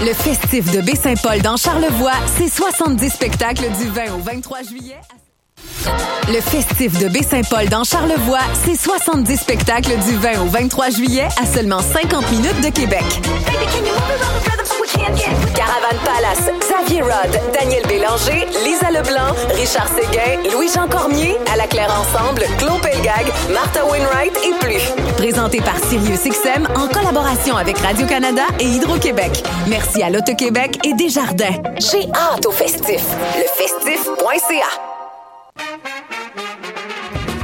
Le festif de Baie-Saint-Paul dans Charlevoix, c'est 70 spectacles du 20 au 23 juillet. Le festif de Baie-Saint-Paul dans Charlevoix, c'est 70 spectacles du 20 au 23 juillet à seulement 50 minutes de Québec. Caravane Palace, Xavier Rod, Daniel Bélanger, Lisa Leblanc, Richard Séguin, Louis-Jean Cormier, À la Claire Ensemble, Claude Pelgag, Martha Wainwright et plus. Présenté par SiriusXM en collaboration avec Radio-Canada et Hydro-Québec. Merci à l'Auto-Québec et Desjardins. J'ai hâte au festif. Lefestif.ca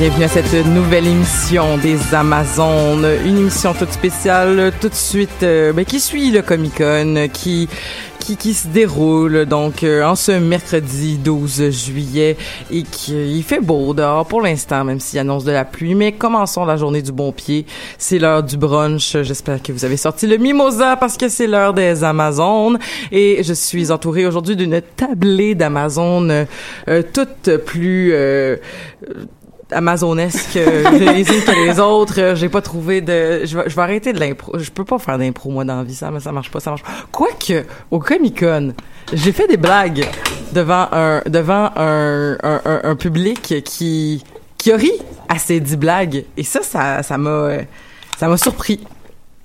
Bienvenue à cette nouvelle émission des Amazones, une émission toute spéciale, tout de suite, euh, ben, qui suit le Comic Con, qui qui, qui se déroule donc euh, en ce mercredi 12 juillet et qui il fait beau dehors pour l'instant, même s'il annonce de la pluie. Mais commençons la journée du bon pied. C'est l'heure du brunch. J'espère que vous avez sorti le mimosa parce que c'est l'heure des Amazones et je suis entourée aujourd'hui d'une tablée d'Amazones euh, toutes plus euh, amazonesque euh, les unes que les autres Euh, j'ai pas trouvé de je vais, je vais arrêter de l'impro je peux pas faire d'impro moi dans la vie ça mais ça marche pas ça marche pas. Quoique au Comic Con j'ai fait des blagues devant un devant un un, un, un public qui qui a ri à ces dix blagues. Et ça ça ça m'a ça m'a surpris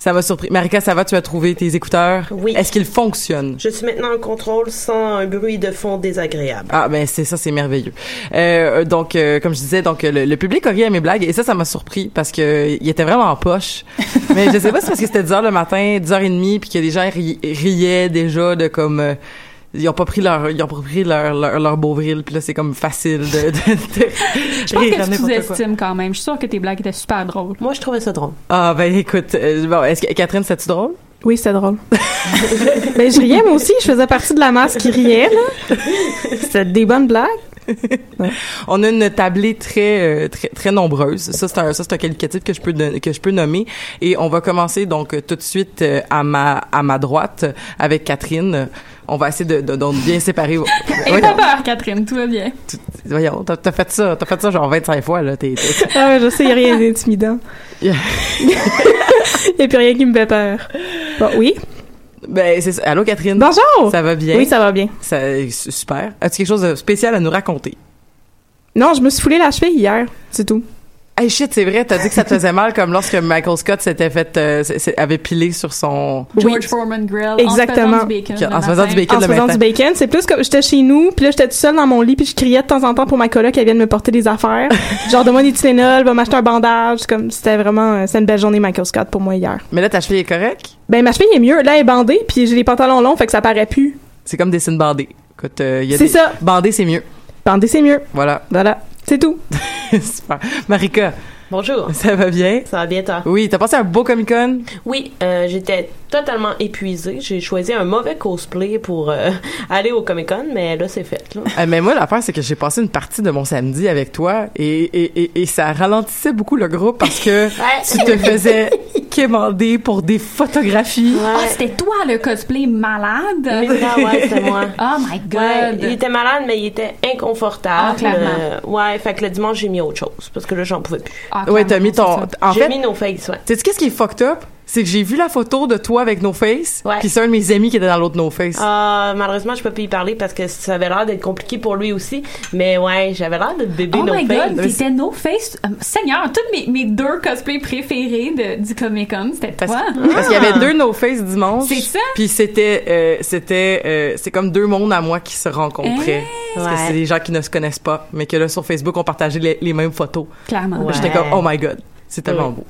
ça m'a surpris. Marika, ça va? Tu as trouvé tes écouteurs? Oui. Est-ce qu'ils fonctionnent? Je suis maintenant en contrôle sans un bruit de fond désagréable. Ah ben c'est ça, c'est merveilleux. Euh, donc euh, comme je disais, donc le, le public a ri à mes blagues et ça, ça m'a surpris parce que il était vraiment en poche. Mais je sais pas si c'est parce que c'était 10 heures le matin, 10 heures et demie, puis que les gens ri- riaient déjà de comme euh, ils ont pas pris leur ils ont pas pris leur leur, leur beauvril puis là c'est comme facile de, de, de Je pense que tu sous-estimes quand même. Je suis sûre que tes blagues étaient super drôles. Moi, je trouvais ça drôle. Ah ben écoute, euh, bon, est-ce que Catherine, c'était drôle? Oui, c'était drôle. ben, je riais, moi aussi. Je faisais partie de la masse qui riait, là. C'était des bonnes blagues. On a une tablée très euh, très très nombreuse. Ça c'est un ça c'est un qualificatif que je peux que je peux nommer et on va commencer donc tout de suite euh, à ma à ma droite avec Catherine. On va essayer de, de, de bien séparer. Et Voyons, pas peur, Catherine, tout va bien. voyons, t'as t'as fait ça, t'as fait ça genre 25 fois là. T'es, t'es- Ah ouais, je sais, il n'y a rien d'intimidant. Il n'y a plus rien qui me fait peur. Bon, oui. ben c'est ça. Allô Catherine? Bonjour! Ça va bien? Oui, ça va bien. Ça, super. As-tu quelque chose de spécial à nous raconter? Non, je me suis foulé la cheville hier, c'est tout. Hey shit, c'est vrai, t'as dit que ça te faisait mal comme lorsque Michael Scott s'était fait, euh, avait pilé sur son. George Foreman Grill. Exactement. En se faisant du bacon. En se faisant du bacon En se le faisant matin. du bacon, c'est plus comme j'étais chez nous, puis là j'étais toute seule dans mon lit, puis je criais de temps en temps pour ma coloc qu'elle vienne me porter des affaires. Genre donne-moi des Tylenol, va m'acheter un bandage, comme c'était vraiment euh, c'était une belle journée Michael Scott pour moi hier. Mais là, ta cheville est correcte? Ben ma cheville est mieux, là elle est bandée, puis j'ai les pantalons longs, fait que ça paraît plus. C'est comme des signes bandés. Écoute, euh, il y a C'est des... ça. Bandé, c'est mieux. Bandée c'est mieux. Voilà. Voilà, c'est tout. Super. Marika, Bonjour. ça va bien? Ça va bien, toi? Oui, t'as passé un beau Comic-Con? Oui, euh, j'étais totalement épuisée. J'ai choisi un mauvais cosplay pour euh, aller au Comic Con, mais là, c'est fait. Là. Euh, mais moi, l'affaire, c'est que j'ai passé une partie de mon samedi avec toi et, et, et, et ça ralentissait beaucoup le groupe parce que tu te faisais quémander pour des photographies. Ah, c'était toi le cosplay malade? Mais non, ouais, c'était moi. Oh my god. Ouais, il était malade, mais il était inconfortable. Ah, clairement. Euh, ouais, fait que le dimanche, j'ai mis autre chose, parce que là, j'en pouvais plus. Ah, Ouais, t'as mis ton. En j'ai fait, mis nos faces, ouais. sais-tu qu'est-ce qui est fucked up? C'est que j'ai vu la photo de toi avec No Face, Ouais. puis c'est un de mes amis qui était dans l'autre No Face. Ah, malheureusement, je peux plus y parler parce que ça avait l'air d'être compliqué pour lui aussi. Mais ouais, j'avais l'air de bébé Oh no my face. god, t'étais No Face. Euh, Seigneur, tous mes, mes deux cosplays préférés de, du Comic Con, c'était toi. parce qu'il y avait deux No Face dimanche. C'est ça? Puis c'était, euh, c'était, euh, c'est comme deux mondes à moi qui se rencontraient. Parce que c'est des gens qui ne se connaissent pas, mais que là sur Facebook on partageait les, les mêmes photos. Clairement. Ouais. J'étais comme oh my god, c'est tellement beau.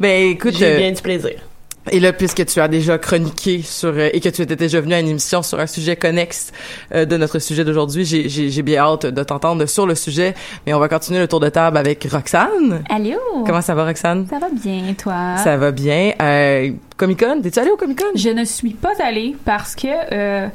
Ben écoute, J'ai euh, bien du plaisir. et là puisque tu as déjà chroniqué sur euh, et que tu étais déjà venu à une émission sur un sujet connexe euh, de notre sujet d'aujourd'hui, j'ai, j'ai, j'ai bien hâte de t'entendre sur le sujet. Mais on va continuer le tour de table avec Roxane. Allô? Comment ça va Roxane? Ça va bien, toi? Ça va bien. Euh, Comic Con, t'es-tu allé au Comic Con? Je ne suis pas allée parce que euh,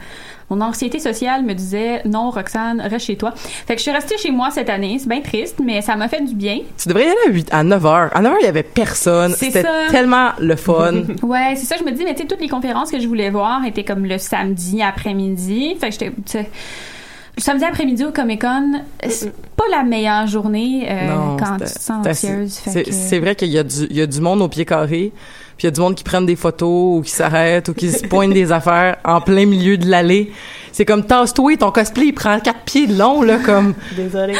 mon anxiété sociale me disait non, Roxane, reste chez toi. Fait que je suis restée chez moi cette année. C'est bien triste, mais ça m'a fait du bien. Tu devrais y aller à, 8, à 9 heures. À 9 heures, il y avait personne. C'est C'était tellement le fun. Ouais, c'est ça. Je me dis, mais tu sais, toutes les conférences que je voulais voir étaient comme le samedi après-midi. Fait que j'étais. samedi après-midi au Comic Con, c'est pas la meilleure journée euh, Non, quand tu te sens anxieuse. C'est que- vrai qu'il y, y a du monde au pied carré, puis il y a du monde qui prennent des photos ou qui s'arrêtent ou qui se pointent des affaires en plein milieu de l'allée. C'est comme tasse-toi, ton cosplay il prend quatre pieds de long là comme. Désolée.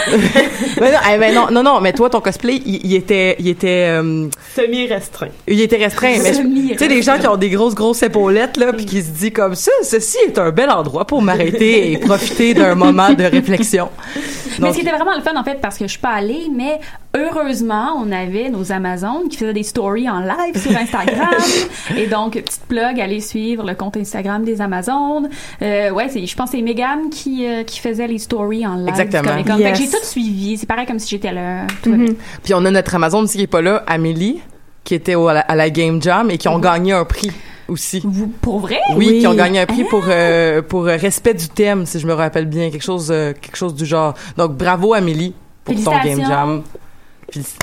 mais non, eh ben non, non, non, mais toi ton cosplay il, il était, il était, euh, Semi-restreint. il était restreint. Mais tu sais des gens qui ont des grosses grosses épaulettes là, puis qui se disent comme ça, ceci est un bel endroit pour m'arrêter et profiter d'un moment de réflexion. Mais Donc- ce qui était vraiment le fun, en fait, parce que je suis pas allée, mais heureusement, on avait nos Amazones qui faisaient des stories en live sur Instagram. et donc, petite plug, allez suivre le compte Instagram des Amazones. Euh, ouais, c'est, je pense que c'est Megan qui, euh, qui faisait les stories en live. Exactement. que Yes. j'ai tout suivi. C'est pareil comme si j'étais là. Tout bien. Puis on a notre Amazon aussi qui est pas là, Amélie, qui était au- à, la, à la Game Jam et qui ont gagné un prix aussi. Vous, pour vrai? Oui, Oui. qui ont gagné un prix pour euh, pour euh, respect du thème, si je me rappelle bien, quelque chose euh, quelque chose du genre. Donc bravo Amélie pour ton Game. Jam. Félici-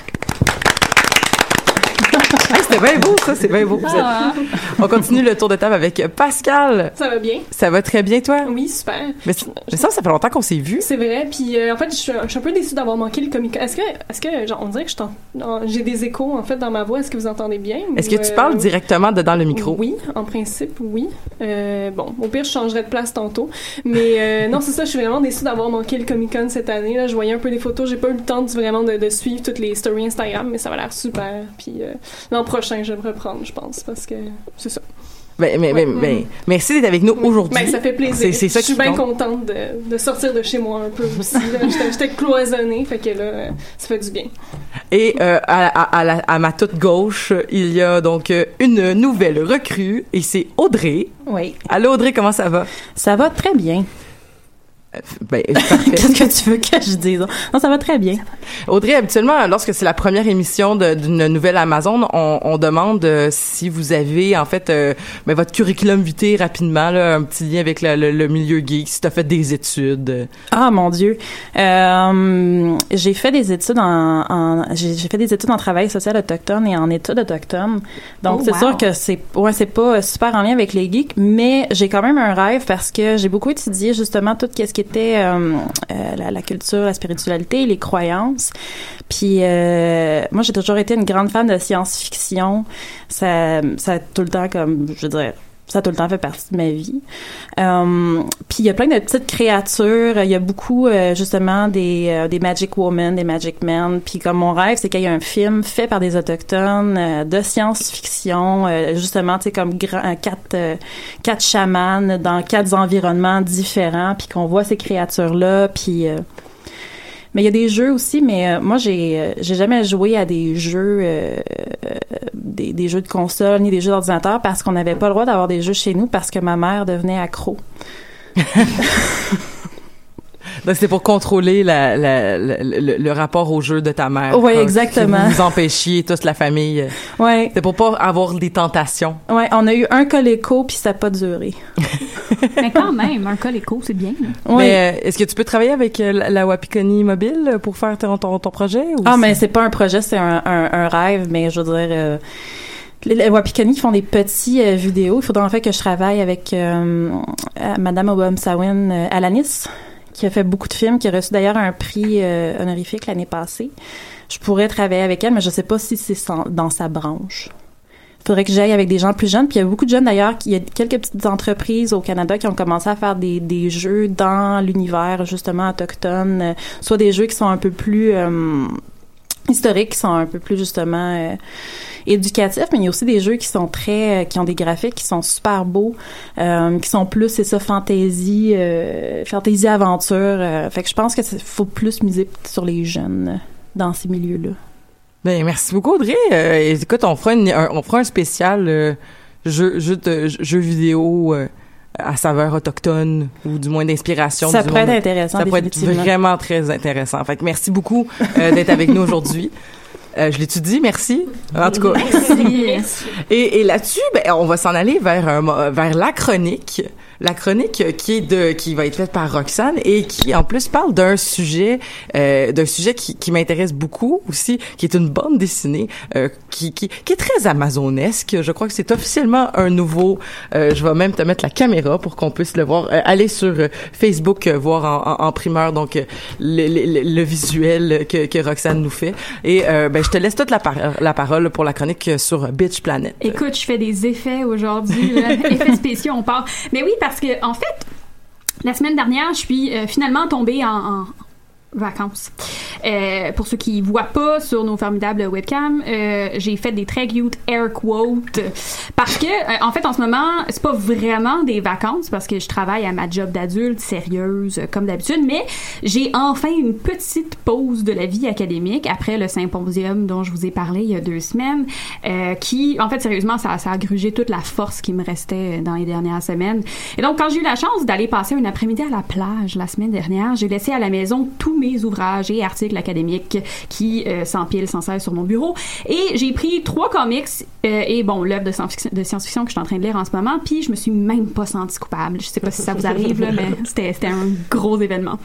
Hey, c'était bien beau ça, c'est bien beau. Ah. On continue le tour de table avec Pascal. Ça va bien? Ça va très bien toi? Oui, super. Mais, mais ça ça fait longtemps qu'on s'est vu. C'est vrai. Puis euh, en fait, je suis, je suis un peu déçue d'avoir manqué le Comic Con. Est-ce que, est-ce que, genre, on dirait que je t'en- non, j'ai des échos en fait dans ma voix. Est-ce que vous entendez bien? Est-ce que tu euh, parles directement de dans le micro? Oui, en principe, oui. Euh, bon, au pire, je changerai de place tantôt. Mais euh, non, c'est ça, je suis vraiment déçue d'avoir manqué le Comic Con cette année. Là, je voyais un peu des photos. J'ai pas eu le temps de, vraiment de, de suivre toutes les stories Instagram, mais ça va l'air super. Puis euh, l'an prochain, je vais me reprendre, je pense, parce que c'est ça. Ben, mais, mais, Ouais. mais- merci d'être avec nous aujourd'hui. Ben, ça fait plaisir. C'est c'est ça je suis bien contente de, de sortir de chez moi un peu aussi. J'étais- J'étais cloisonnée, fait que là, ça fait du bien. Et euh, à, à- à la- à ma toute gauche, il y a donc euh, une nouvelle recrue et c'est Audrey. Oui. Allô Audrey, comment ça va? Ça va très bien. Ben, parfait. Qu'est-ce que tu veux que je dise? Non, ça va très bien. Audrey, habituellement, lorsque c'est la première émission d'une nouvelle Amazon, on, on demande euh, si vous avez, en fait, euh, ben, votre curriculum vitae rapidement, là, un petit lien avec le, le- le milieu geek, si tu as fait des études. Ah mon Dieu, Euh, j'ai fait des études en, en- j'ai j'ai fait des études en travail social autochtone et en études autochtones. Donc Oh, c'est wow. sûr que c'est ouais c'est pas super en lien avec les geeks, mais j'ai quand même un rêve parce que j'ai beaucoup étudié justement tout ce qui était euh, euh, la, la culture, la spiritualité, les croyances. Puis euh, moi j'ai toujours été une grande fan de science-fiction. Ça ça a tout le temps comme je veux dire ça tout le temps fait partie de ma vie. Euh, puis il y a plein de petites créatures. Il y a beaucoup euh, justement des, euh, des Magic Women, des Magic Men. Puis comme mon rêve, c'est qu'il y ait un film fait par des autochtones euh, de science-fiction, euh, justement, tu sais comme grand, quatre quatre chamans dans quatre environnements différents, puis qu'on voit ces créatures là, puis mais il y a des jeux aussi, mais euh, moi j'ai euh, j'ai jamais joué à des jeux euh, des, des, jeux de console ni des jeux d'ordinateur parce qu'on n'avait pas le droit d'avoir des jeux chez nous parce que ma mère devenait accro. Donc c'est pour contrôler la, la, le, le, rapport au jeu de ta mère. Oui, exactement. vous, vous empêchiez toute la famille. Ouais. C'est pour pas avoir des tentations. Ouais, on a eu un coléco puis ça n'a pas duré. Mais quand même, un coléco, c'est bien. Oui. Mais euh, est-ce que tu peux travailler avec euh, la, Wapikoni mobile pour faire ton, ton, ton projet? Ou ah, mais c'est pas un projet, c'est un, un, un, rêve, mais je veux dire... Euh, les Wapikani font des petits euh, vidéos. Il faudra en fait que je travaille avec euh, Madame Obama-Sawin euh, Alanis, qui a fait beaucoup de films, qui a reçu d'ailleurs un prix euh, honorifique l'année passée. Je pourrais travailler avec elle, mais je sais pas si c'est dans sa branche. Il faudrait que j'aille avec des gens plus jeunes. Puis il y a beaucoup de jeunes d'ailleurs, il y a quelques petites entreprises au Canada qui ont commencé à faire des, des jeux dans l'univers justement autochtone, euh, soit des jeux qui sont un peu plus euh, historiques, qui sont un peu plus justement euh, éducatifs, mais il y a aussi des jeux qui sont très, euh, qui ont des graphiques qui sont super beaux, euh, qui sont plus, c'est ça, fantasy, fantasy aventure. Fait que je pense que faut plus miser sur les jeunes dans ces milieux-là. Ben merci beaucoup Audrey. Écoute, on fera, une, un, on fera un spécial jeu, jeu, jeu vidéo à saveur autochtone ou du moins d'inspiration. Ça pourrait être intéressant. Ça pourrait être vraiment très intéressant. Fait que merci beaucoup d'être avec nous aujourd'hui. Euh, je l'étudie, merci. En tout cas. Merci. et, et là-dessus, ben, on va s'en aller vers un, vers la chronique. La chronique qui est de qui va être faite par Roxane et qui en plus parle d'un sujet euh, d'un sujet qui, qui m'intéresse beaucoup aussi, qui est une bande dessinée euh, qui, qui, qui est très amazonesque. Je crois que c'est officiellement un nouveau. Euh, je vais même te mettre la caméra pour qu'on puisse le voir. Euh, aller sur Facebook voir en, en, en primeur donc le, le, le, visuel que, que Roxane nous fait. Et ben je te laisse toute la parole pour la chronique sur Bitch Planet. Écoute, je fais des effets aujourd'hui, effets spéciaux, on parle. Mais oui, parce que en fait, la semaine dernière, je suis euh, finalement tombée en, en vacances. Euh, pour ceux qui voient pas sur nos formidables webcams, euh, j'ai fait des très cute air quotes parce que euh, en fait en ce moment c'est pas vraiment des vacances parce que je travaille à ma job d'adulte sérieuse comme d'habitude, mais j'ai enfin une petite pause de la vie académique après le symposium dont je vous ai parlé il y a deux semaines, euh, qui en fait sérieusement ça, ça a grugé toute la force qui me restait dans les dernières semaines. Et donc quand j'ai eu la chance d'aller passer un après-midi à la plage la semaine dernière, j'ai laissé à la maison tous mes ouvrages et articles académiques qui euh, s'empilent sans cesse sur mon bureau. Et j'ai pris trois comics euh, et bon, l'œuvre de science-fiction que je suis en train de lire en ce moment, puis je me suis même pas sentie coupable. Je sais pas si ça vous arrive, là, mais c'était un gros événement.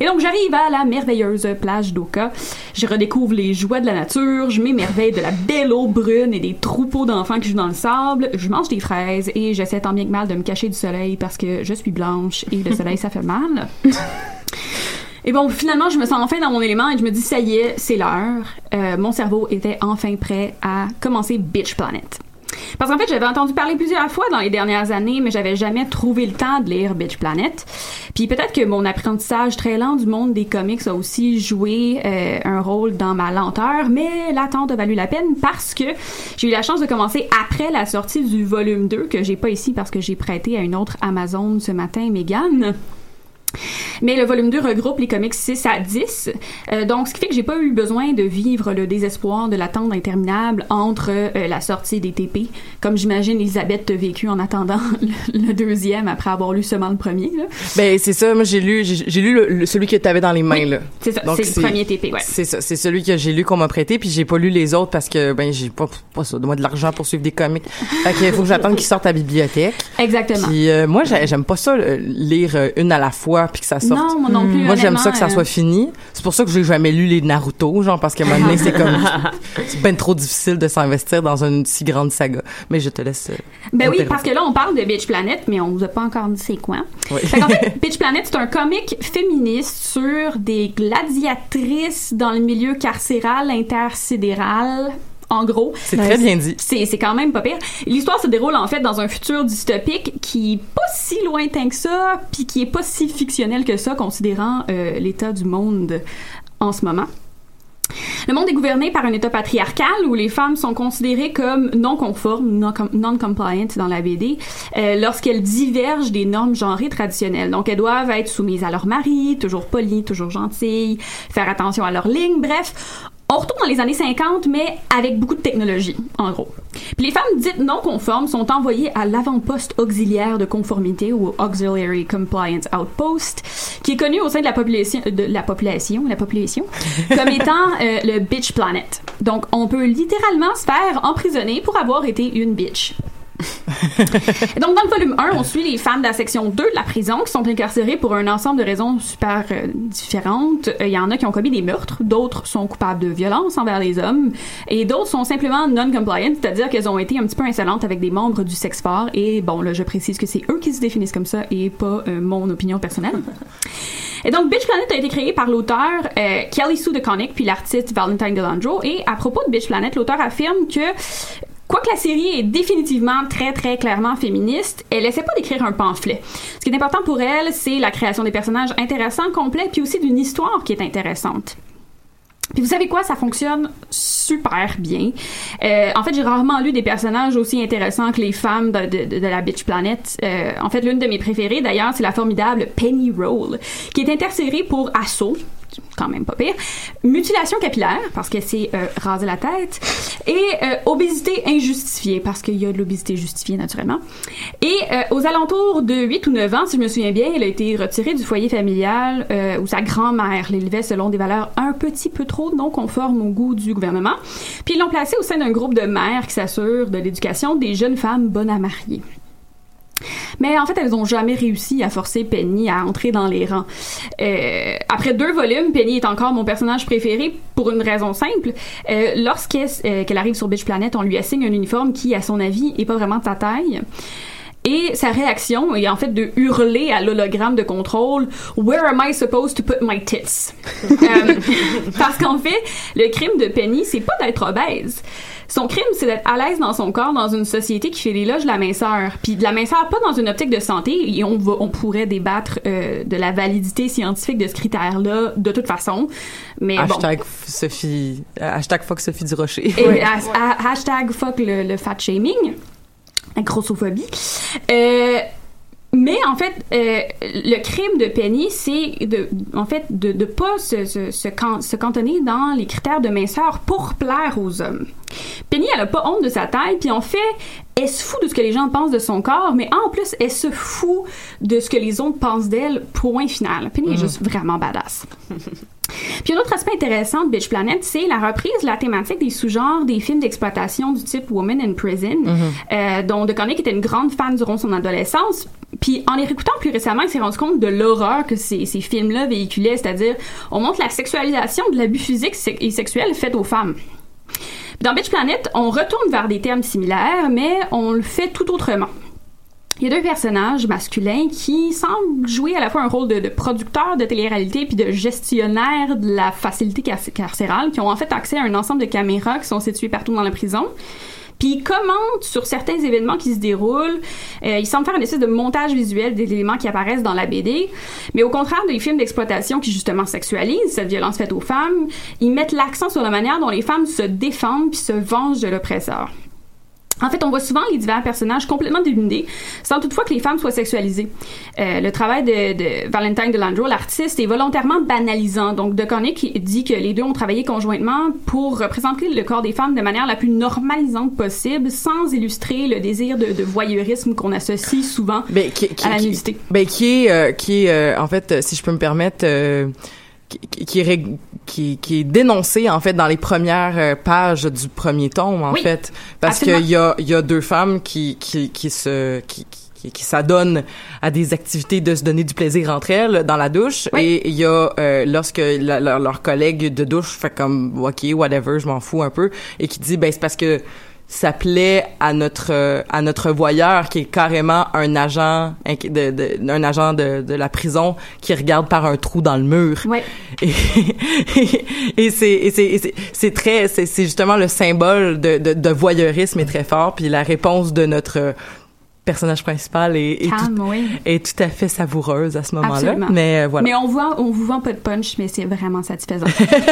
Et donc, j'arrive à la merveilleuse plage d'Oka. Je redécouvre les joies de la nature, je m'émerveille de la belle eau brune et des troupeaux d'enfants qui jouent dans le sable, je mange des fraises et j'essaie tant bien que mal de me cacher du soleil parce que je suis blanche et le soleil, ça fait mal. Et bon, finalement, je me sens enfin dans mon élément et je me dis, ça y est, c'est l'heure. Euh, mon cerveau était enfin prêt à commencer Bitch Planet. Parce qu'en fait, j'avais entendu parler plusieurs fois dans les dernières années, mais j'avais jamais trouvé le temps de lire Bitch Planet. Puis peut-être que mon apprentissage très lent du monde des comics a aussi joué euh, un rôle dans ma lenteur, mais l'attente a valu la peine parce que j'ai eu la chance de commencer après la sortie du volume 2, que j'ai pas ici parce que j'ai prêté à une autre Amazon ce matin, Megan. Mais le volume 2 regroupe les comics 6 à 10. Euh, donc, ce qui fait que j'ai pas eu besoin de vivre le désespoir de l'attente interminable entre euh, la sortie des TP, comme j'imagine Elisabeth vécu en attendant le, le, deuxième après avoir lu seulement le premier. Là. Ben, c'est ça. Moi, j'ai lu, j'ai lu le, le, celui que tu avais dans les mains, oui, là. C'est ça. C'est le premier TP, ouais. C'est ça. C'est celui que j'ai lu qu'on m'a prêté, puis j'ai pas lu les autres parce que, ben, j'ai pas, pas ça, de moi de l'argent pour suivre des comics. fait qu'il faut que j'attende qu'ils sortent à la bibliothèque. Exactement. Puis, euh, moi, j'aime pas ça, lire une à la fois, puis que ça sorte. Non, moi non plus. Moi, j'aime ça que ça euh... soit fini. C'est pour ça que j'ai jamais lu les Naruto, genre, parce qu'à un moment donné, c'est comme, c'est ben trop difficile de s'investir dans une si grande saga. Mais je te laisse. Euh, ben oui, parce que là, on parle de Bitch Planet, mais on vous a pas encore dit c'est quoi. Oui. Fait en fait, Bitch Planet, c'est un comic féministe sur des gladiatrices dans le milieu carcéral intersidéral En gros. C'est très bien dit. C'est, quand même pas pire. L'histoire se déroule en fait dans un futur dystopique qui est pas si lointain que ça, puis qui est pas si fictionnel que ça, considérant euh, l'état du monde en ce moment. Le monde est gouverné par un État patriarcal où les femmes sont considérées comme non conformes, non com- non-compliant dans la BD, euh, lorsqu'elles divergent des normes genrées traditionnelles. Donc, elles doivent être soumises à leur mari, toujours polies, toujours gentilles, faire attention à leur ligne, bref. On retourne dans les années 50, mais avec beaucoup de technologie, en gros. Puis les femmes dites non conformes sont envoyées à l'avant-poste auxiliaire de conformité ou Auxiliary Compliance Outpost, qui est connu au sein de la population, de la population, la population, comme étant euh, le bitch planet. Donc, on peut littéralement se faire emprisonner pour avoir été une bitch. Et donc, dans le volume 1, on suit les femmes de la section 2 de la prison qui sont incarcérées pour un ensemble de raisons super euh, différentes. Euh, Il y en a qui ont commis des meurtres, d'autres sont coupables de violence envers les hommes, et d'autres sont simplement non-compliant, c'est-à-dire qu'elles ont été un petit peu insolentes avec des membres du sexe fort. Et bon, là, je précise que c'est eux qui se définissent comme ça et pas euh, mon opinion personnelle. Et donc, Bitch Planet a été créé par l'auteur Kelly Sue DeConnick puis l'artiste Valentine Delandro. Et à propos de Bitch Planet, l'auteur affirme que Quoique la série est définitivement très très clairement féministe, elle essaie pas d'écrire un pamphlet. Ce qui est important pour elle, c'est la création des personnages intéressants, complets, puis aussi d'une histoire qui est intéressante. Puis vous savez quoi, ça fonctionne super bien. Euh, en fait, j'ai rarement lu des personnages aussi intéressants que les femmes de, de, de la Bitch Planet. Euh, en fait, l'une de mes préférées, d'ailleurs, c'est la formidable Penny Roll, qui est intercérée pour Assaut, quand même pas pire, mutilation capillaire, parce qu'elle s'est euh, rasé la tête, et euh, obésité injustifiée, parce qu'il y a de l'obésité justifiée, naturellement. Et euh, aux alentours de 8 ou 9 ans, si je me souviens bien, elle a été retirée du foyer familial euh, où sa grand-mère l'élevait selon des valeurs un petit peu trop non conformes au goût du gouvernement. Puis ils l'ont placée au sein d'un groupe de mères qui s'assurent de l'éducation des jeunes femmes bonnes à marier. Mais en fait, elles ont jamais réussi à forcer Penny à entrer dans les rangs. Euh, après deux volumes, Penny est encore mon personnage préféré pour une raison simple. Euh, Lorsqu'elle euh, arrive sur Bitch Planet, on lui assigne un uniforme qui, à son avis, est pas vraiment de sa taille. Et sa réaction est en fait de hurler à l'hologramme de contrôle Where am I supposed to put my tits? Euh, parce qu'en fait, le crime de Penny, c'est pas d'être obèse. Son crime, c'est d'être à l'aise dans son corps dans une société qui fait l'éloge de la minceur. Puis de la minceur, pas dans une optique de santé, et on, va, on pourrait débattre euh, de la validité scientifique de ce critère-là de toute façon. Mais bon. Hashtag Sophie, euh, hashtag fuck Sophie Durocher. Et ha- ha- hashtag fuck le, le fat shaming, grossophobie. Euh, mais en fait, euh, le crime de Penny, c'est de, en fait, de ne pas se, se, se, can- se cantonner dans les critères de minceur pour plaire aux hommes. Penny, elle a pas honte de sa taille, puis en fait, elle se fout de ce que les gens pensent de son corps, mais en plus, elle se fout de ce que les autres pensent d'elle, point final. Penny est Mhm. juste vraiment badass. Puis un autre aspect intéressant de Bitch Planet, c'est la reprise de la thématique des sous-genres des films d'exploitation du type Woman in Prison, euh, dont DeConnick était une grande fan durant son adolescence. Puis en les réécoutant plus récemment, il s'est rendu compte de l'horreur que ces, ces films-là véhiculaient, c'est-à-dire on montre la sexualisation de l'abus physique et sexuel fait aux femmes. Dans Bitch Planet, on retourne vers des termes similaires, mais on le fait tout autrement. Il y a deux personnages masculins qui semblent jouer à la fois un rôle de, producteur de télé-réalité puis de gestionnaire de la facilité car- carcérale, qui ont en fait accès à un ensemble de caméras qui sont situées partout dans la prison. Puis commentent sur certains événements qui se déroulent. Euh, ils semblent faire une espèce de montage visuel des éléments qui apparaissent dans la BD. Mais au contraire des films d'exploitation qui justement sexualisent cette violence faite aux femmes, ils mettent l'accent sur la manière dont les femmes se défendent puis se vengent de l'oppresseur. En fait, on voit souvent les divers personnages complètement dénudés, sans toutefois que les femmes soient sexualisées. Euh, le travail de, de Valentine Delandro, l'artiste, est volontairement banalisant. Donc, DeConnick dit que les deux ont travaillé conjointement pour représenter le corps des femmes de manière la plus normalisante possible, sans illustrer le désir de, de voyeurisme qu'on associe souvent Ben, qui, qui- à la qui- nudité. ben, qui est, euh, qui est euh, en fait, si je peux me permettre, euh, qui, qui- qui est, qui, qui est dénoncé en fait dans les premières euh, pages du premier tome en Oui, fait, parce qu'il y a, il y a deux femmes qui, qui, qui se, qui, qui, qui s'adonnent à des activités de se donner du plaisir entre elles dans la douche. Et il y a euh, lorsque la- leur, leur collègue de douche fait comme ok whatever je m'en fous un peu et qui dit ben c'est parce que ça plaît à notre euh, à notre voyeur qui est carrément un agent de, de un agent de, de la prison qui regarde par un trou dans le mur. Ouais. Et, et c'est et c'est c'est très c'est c'est justement le symbole de, de de voyeurisme est très fort puis la réponse de notre personnage principal est, est, Calme, tout, oui. est tout à fait savoureuse à ce moment-là. Mais euh, voilà. Mais on voit, on vous vend pas de punch, mais c'est vraiment satisfaisant.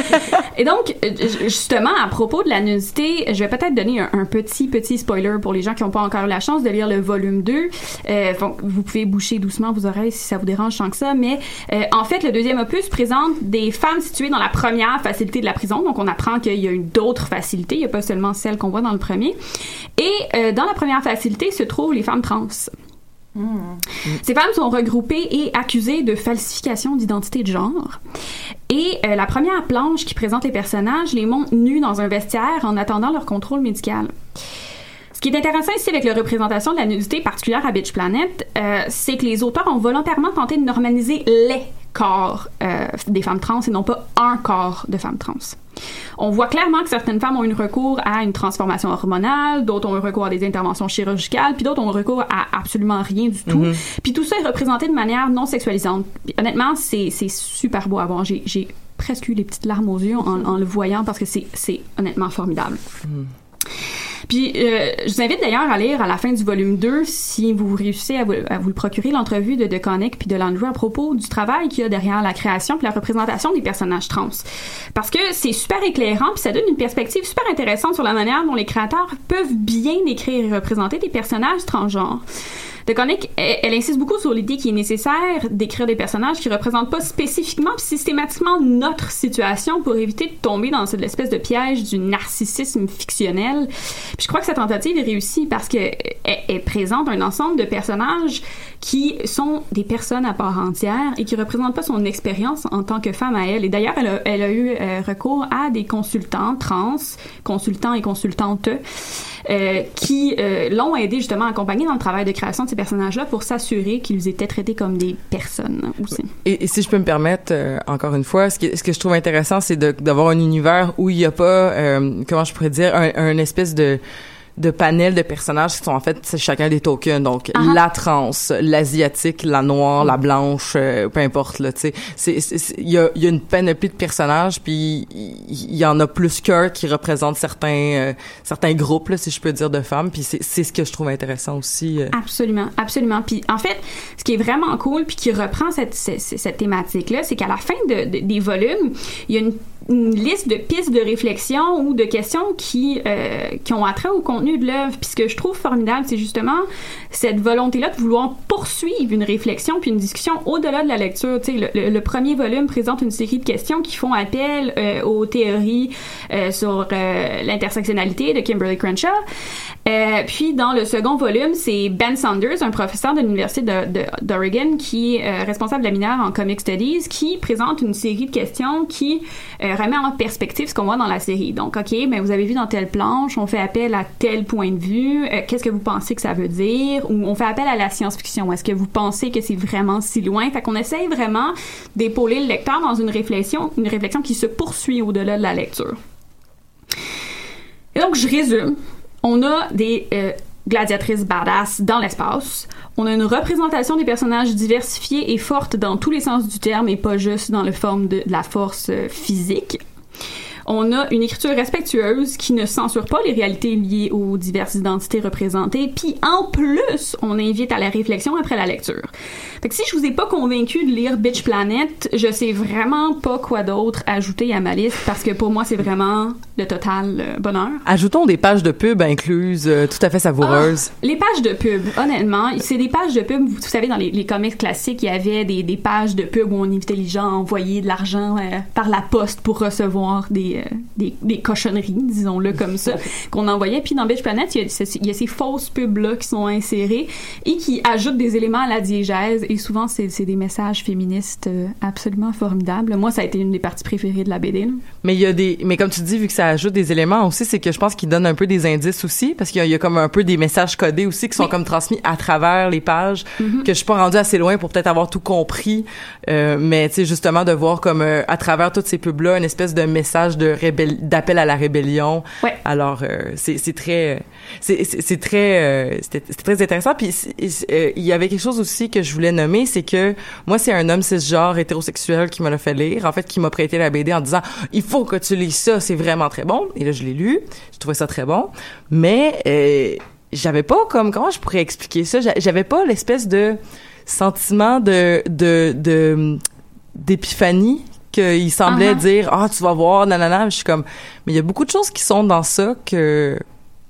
Et donc, euh, justement, à propos de la nudité, je vais peut-être donner un, un petit, petit spoiler pour les gens qui n'ont pas encore eu la chance de lire le volume 2. Euh, donc, vous pouvez boucher doucement vos oreilles si ça vous dérange tant que ça. Mais euh, en fait, le deuxième opus présente des femmes situées dans la première facilité de la prison. Donc, on apprend qu'il y a d'autres facilités. Il n'y a pas seulement celles qu'on voit dans le premier. Et dans la première facilité se trouvent les femmes trans. Ces femmes sont regroupées et accusées de falsification d'identité de genre. Et euh, la première planche qui présente les personnages les montre nus dans un vestiaire en attendant leur contrôle médical. Ce qui est intéressant ici avec la représentation de la nudité particulière à Beach Planet, euh, c'est que les auteurs ont volontairement tenté de normaliser les corps euh, des femmes trans et non pas un corps de femmes trans. On voit clairement que certaines femmes ont eu recours à une transformation hormonale, d'autres ont eu recours à des interventions chirurgicales, puis d'autres ont eu recours à absolument rien du tout. Mhm. Puis tout ça est représenté de manière non sexualisante. Puis honnêtement, c'est super beau à voir. J'ai presque eu les petites larmes aux yeux en, en le voyant parce que c'est c'est honnêtement formidable. Puis, euh, je vous invite d'ailleurs à lire à la fin du volume 2, si vous réussissez à vous, le procurer, l'entrevue de DeConnick puis de Landry à propos du travail qu'il y a derrière la création puis la représentation des personnages trans. Parce que c'est super éclairant puis ça donne une perspective super intéressante sur la manière dont les créateurs peuvent bien écrire et représenter des personnages transgenres. DeConnick, elle, elle insiste beaucoup sur l'idée qu'il est nécessaire d'écrire des personnages qui représentent pas spécifiquement puis systématiquement notre situation pour éviter de tomber dans cette espèce de piège du narcissisme fictionnel. Puis je crois que cette tentative est réussie parce que elle, elle présente un ensemble de personnages qui sont des personnes à part entière et qui représentent pas son expérience en tant que femme à elle. Et d'ailleurs, elle a, elle a eu euh, recours à des consultants trans, consultants et consultantes, euh, qui euh, l'ont aidé justement à accompagner dans le travail de création de ces personnages-là pour s'assurer qu'ils étaient traités comme des personnes aussi. Et, si je peux me permettre, euh, encore une fois, ce, qui, ce que je trouve intéressant, c'est d'avoir un univers où il n'y a pas, euh, comment je pourrais dire, un, un espèce de de panel de personnages qui sont en fait chacun des tokens donc Ah ah. la trans l'asiatique la noire la blanche euh, peu importe là tu sais c'est il y a y a une panoplie de personnages puis il y en a plus qu'un qui représentent certains euh, certains groupes là si je peux dire de femmes puis c'est c'est ce que je trouve intéressant aussi euh. Absolument, absolument. Puis en fait, ce qui est vraiment cool, puis qui reprend cette, cette, cette thématique-là, c'est qu'à la fin de, de- des volumes, il y a une, une liste de pistes de réflexion ou de questions qui, euh, qui ont attrait au contenu de l'œuvre. Puis ce que je trouve formidable, c'est justement cette volonté-là de vouloir poursuivre une réflexion puis une discussion au-delà de la lecture. Tu sais, le, premier volume présente une série de questions qui font appel euh, aux théories euh, sur euh, l'intersectionnalité de Kimberly Crenshaw. Euh, puis dans le second volume, c'est Ben Saunders, un professeur de l'université d'Oregon qui est euh, responsable de la mineure en comic studies, qui présente une série de questions qui euh, remet en perspective ce qu'on voit dans la série. Donc, ok, ben vous avez vu dans telle planche, on fait appel à tel point de vue. Euh, Qu'est-ce que vous pensez que ça veut dire? Ou on fait appel à la science-fiction. Est-ce que vous pensez que c'est vraiment si loin? Fait qu'on essaye vraiment d'épauler le lecteur dans une réflexion, une réflexion qui se poursuit au-delà de la lecture. Et donc, je résume. On a des euh, gladiatrices badass dans l'espace. On a une représentation des personnages diversifiés et forte dans tous les sens du terme et pas juste dans le forme de, de la force euh, physique. On a une écriture respectueuse qui ne censure pas les réalités liées aux diverses identités représentées. Puis en plus, on invite à la réflexion après la lecture. Fait que si je vous ai pas convaincu de lire Bitch Planet, je sais vraiment pas quoi d'autre ajouter à ma liste parce que pour moi c'est vraiment le total euh, bonheur. ajoutons des pages de pub incluses euh, tout à fait savoureuses Les pages de pub, honnêtement, c'est des pages de pub. Vous savez, dans les, les comics classiques, il y avait des, des pages de pub où on invitait les gens à envoyer de l'argent euh, par la poste pour recevoir des, euh, des, des cochonneries, disons-le comme ça, qu'on envoyait. Puis dans Bitch Planet, il y a, ce- il y a ces fausses pubs-là qui sont insérées et qui ajoutent des éléments à la diégèse. Et souvent, c'est des messages féministes euh, absolument formidables. Moi, ça a été une des parties préférées de la BD. là. Mais il y a des, mais comme tu dis, vu que ça ajoute des éléments aussi, c'est que je pense qu'il donne un peu des indices aussi, parce qu'il y, a- il y a comme un peu des messages codés aussi qui sont comme transmis à travers les pages, Mhm. que je suis pas rendue assez loin pour peut-être avoir tout compris, euh, mais tu sais justement de voir comme euh, à travers toutes ces pubs là une espèce de message de d'appel à la rébellion. Ouais. Alors euh, c'est très c'est très euh, c'était très intéressant. Puis euh, il y avait quelque chose aussi que je voulais nommer c'est que moi c'est un homme cisgenre hétérosexuel qui me l'a fait lire en fait qui m'a prêté la BD en disant il faut que tu lises ça c'est vraiment très bon. Et là je l'ai lu. Je trouvais ça très bon. Mais euh, j'avais pas comme comment je pourrais expliquer ça? J'a- j'avais pas l'espèce de sentiment de de de d'épiphanie qu'il semblait Uh-huh. dire ah tu vas voir nanana je suis comme mais il y a beaucoup de choses qui sont dans ça que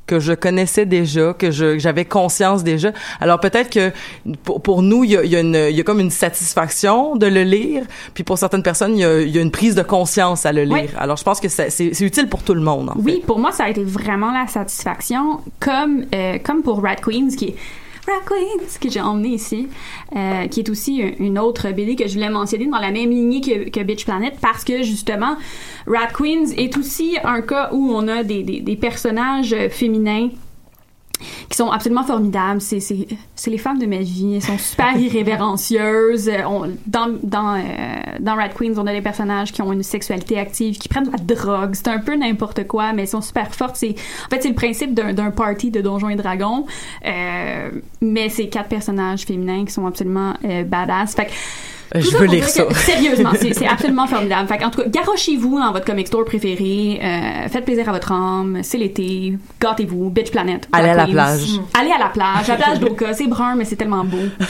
que je connaissais déjà, que je j'avais conscience déjà. Alors peut-être que pour, pour nous, il y a, y, a y a comme une satisfaction de le lire, puis pour certaines personnes, il y a, il y a une prise de conscience à le lire. Alors je pense que c'est utile pour tout le monde. En Oui, pour moi, ça a été vraiment la satisfaction, comme, euh, comme pour Rat Queens, qui est Queens, que j'ai emmené ici, euh, qui est aussi un- une autre BD que je voulais mentionner dans la même lignée que, que Bitch Planet, parce que justement, Rat Queens est aussi un cas où on a des, des, des personnages féminins qui sont absolument formidables. C'est, c'est, c'est les femmes de ma vie. Elles sont super irrévérencieuses. Euh, On, dans, dans, euh, dans Rat Queens, on a des personnages qui ont une sexualité active, qui prennent de la drogue. C'est un peu n'importe quoi, mais elles sont super fortes. C'est, en fait, c'est le principe d'un, d'un party de Donjons et Dragons. Euh, mais c'est quatre personnages féminins qui sont absolument euh, badass. Fait que, tout je veux lire ça. que, sérieusement, c'est, absolument formidable. Fait en tout cas, garochez-vous dans votre comic store préféré. Euh, faites plaisir à votre âme. C'est l'été. Gâtez-vous. Bitch Planet. Allez à la plage. Mm. Allez à la plage. La plage d'Oka. C'est brun, mais c'est tellement beau.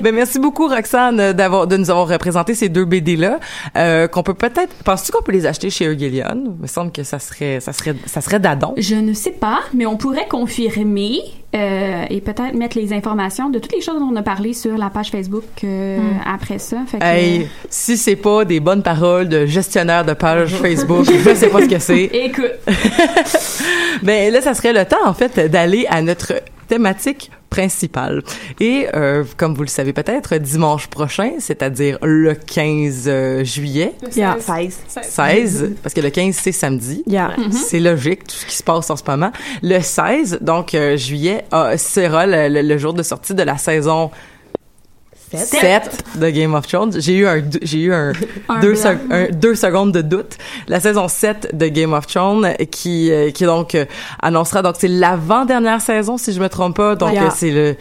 Ben merci beaucoup Roxane d'avoir de nous avoir représenté ces deux BD là euh, qu'on peut peut-être penses-tu qu'on peut les acheter chez Eugelion Il me semble que ça serait ça serait ça serait d'adon. Je ne sais pas, mais on pourrait confirmer euh, et peut-être mettre les informations de toutes les choses dont on a parlé sur la page Facebook euh, après ça. Fait que, Hey, si c'est pas des bonnes paroles de gestionnaire de page Facebook, je sais pas ce que c'est. Écoute, Ben là, ça serait le temps en fait d'aller à notre thématique principale. Et euh, comme vous le savez peut-être, dimanche prochain, c'est-à-dire le 15 euh, juillet, Le Yeah. 16. 16, parce que le 15 c'est samedi. Yeah. C'est logique tout ce qui se passe en ce moment. Le 16, donc euh, juillet, sera le, le- le jour de sortie de la saison 7 de Game of Thrones. J'ai eu un j'ai eu un, Un deux, blanc. sec- un- deux secondes de doute. La saison 7 de Game of Thrones qui euh, qui donc euh, annoncera donc c'est l'avant-dernière saison si je me trompe pas. Donc euh, c'est le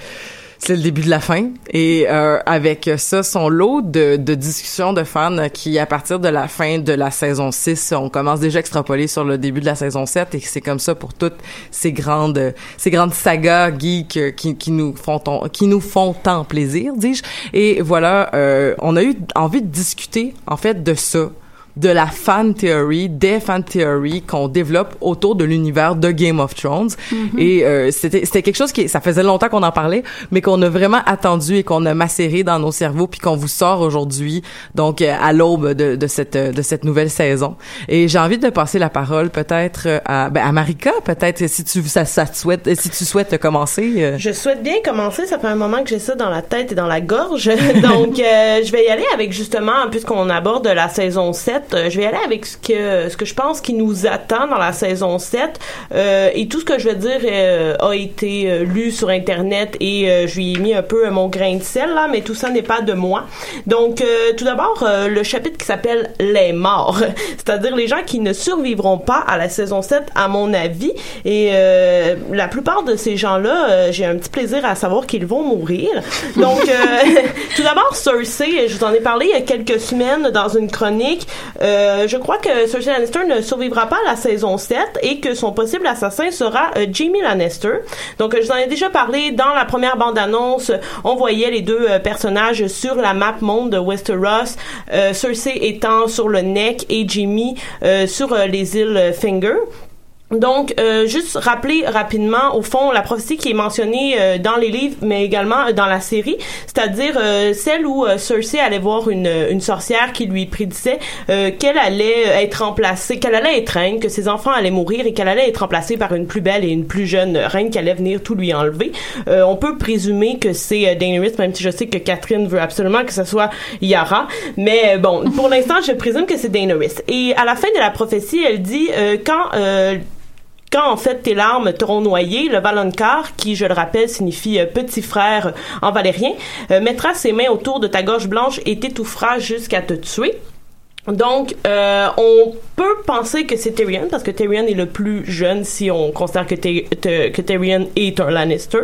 c'est le début de la fin. Et euh, avec ça son lot de, de discussions de fans qui à partir de la fin de la saison 6 on commence déjà à extrapoler sur le début de la saison 7 et c'est comme ça pour toutes ces grandes ces grandes sagas geeks qui, qui nous font ton- qui nous font tant plaisir dis-je. Et voilà euh, on a eu envie de discuter en fait de ça de la fan theory, des fan theory qu'on développe autour de l'univers de Game of Thrones. Et euh, c'était c'était quelque chose qui ça faisait longtemps qu'on en parlait, mais qu'on a vraiment attendu et qu'on a macéré dans nos cerveaux puis qu'on vous sort aujourd'hui, donc euh, à l'aube de, de cette euh, de cette nouvelle saison. Et j'ai envie de passer la parole peut-être euh, à ben, à Marika, peut-être si tu ça, ça te souhaite si tu souhaites commencer. euh. Je souhaite bien commencer. Ça fait un moment que j'ai ça dans la tête et dans la gorge. Donc, euh, je vais y aller avec justement, puisqu'on aborde la saison 7, euh, je vais aller avec ce que, ce que je pense qui nous attend dans la saison 7. Euh, et tout ce que je vais dire euh, a été euh, lu sur Internet et euh, je lui ai mis un peu euh, mon grain de sel, là, mais tout ça n'est pas de moi. Donc, euh, tout d'abord, euh, le chapitre qui s'appelle Les morts, c'est-à-dire les gens qui ne survivront pas à la saison 7, à mon avis. Et euh, la plupart de ces gens-là, euh, j'ai un petit plaisir à savoir qu'ils vont mourir. Donc, euh, tout d'abord, Cersei, je vous en ai parlé il y a quelques semaines dans une chronique. Euh, je crois que Cersei Lannister ne survivra pas à la saison 7 et que son possible assassin sera euh, Jamie Lannister. Donc, je vous en ai déjà parlé dans la première bande-annonce. On voyait les deux euh, personnages sur la map monde de Westeros, euh, Cersei étant sur le Neck et Jamie sur les îles Finger. Donc, euh, juste rappeler rapidement, au fond, la prophétie qui est mentionnée euh, dans les livres, mais également euh, dans la série, c'est-à-dire euh, celle où euh, Cersei allait voir une, une sorcière qui lui prédisait qu'elle allait être remplacée, qu'elle allait être reine, que ses enfants allaient mourir et qu'elle allait être remplacée par une plus belle et une plus jeune reine qui allait venir tout lui enlever. On peut présumer que c'est Daenerys, même si je sais que Catherine veut absolument que ce soit Yara. Mais bon, pour l'instant, je présume que c'est Daenerys. Et à la fin de la prophétie, elle dit quand quand en fait tes larmes t'auront noyé, le Valonqar, qui je le rappelle signifie euh, petit frère en valérien, euh, mettra ses mains autour de ta gorge blanche et t'étouffera jusqu'à te tuer. Donc, euh, on peut penser que c'est Tyrion parce que Tyrion est le plus jeune si on considère que, que Tyrion est un Lannister,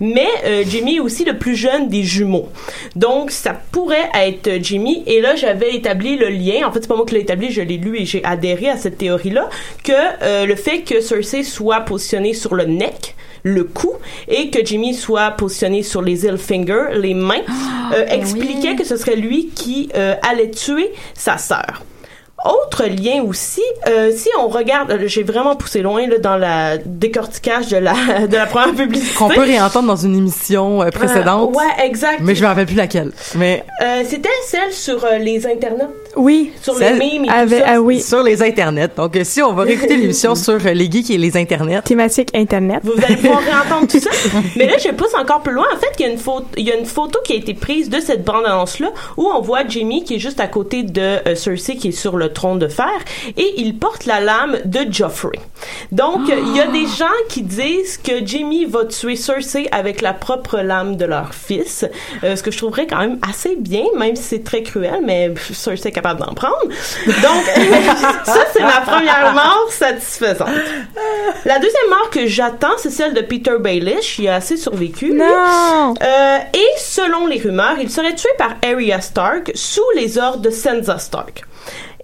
mais euh, Jimmy est aussi le plus jeune des jumeaux. Donc, ça pourrait être Jimmy. Et là, j'avais établi le lien. En fait, c'est pas moi qui l'ai établi, je l'ai lu et j'ai adhéré à cette théorie-là que euh, le fait que Cersei soit positionnée sur le neck le cou et que Jimmy soit positionné sur les Ilfinger, les mains, euh, expliquait que ce serait lui qui euh, allait tuer sa sœur. Autre lien aussi, euh, si on regarde, j'ai vraiment poussé loin là, dans la décortiquage de la de la première publicité. Qu'on peut réentendre dans une émission précédente. Ouais, exact. Mais je me rappelle plus laquelle. Mais C'était celle sur les internets. Oui. Sur les memes et Avec- tout ça. ah oui. sur les internets. Donc, euh, si on va réécouter l'émission sur euh, les geeks et les internets. Thématique Internet. Vous allez pouvoir réentendre tout ça. Mais là, je pousse encore plus loin. En fait, il y a une photo, il y a une photo qui a été prise de cette bande-annonce-là où on voit Jamie qui est juste à côté de euh, Cersei qui est sur le trône de fer et il porte la lame de Joffrey. Donc, euh, il y a des gens qui disent que Jamie va tuer Cersei avec la propre lame de leur fils, euh, ce que je trouverais quand même assez bien, même si c'est très cruel, mais pff, Cersei est capable d'en prendre. Donc, ça, c'est ma première mort satisfaisante. La deuxième mort que j'attends, c'est celle de Peter Baelish. Il a assez survécu. Non! Euh, et selon les rumeurs, il serait tué par Arya Stark sous les ordres de Sansa Stark.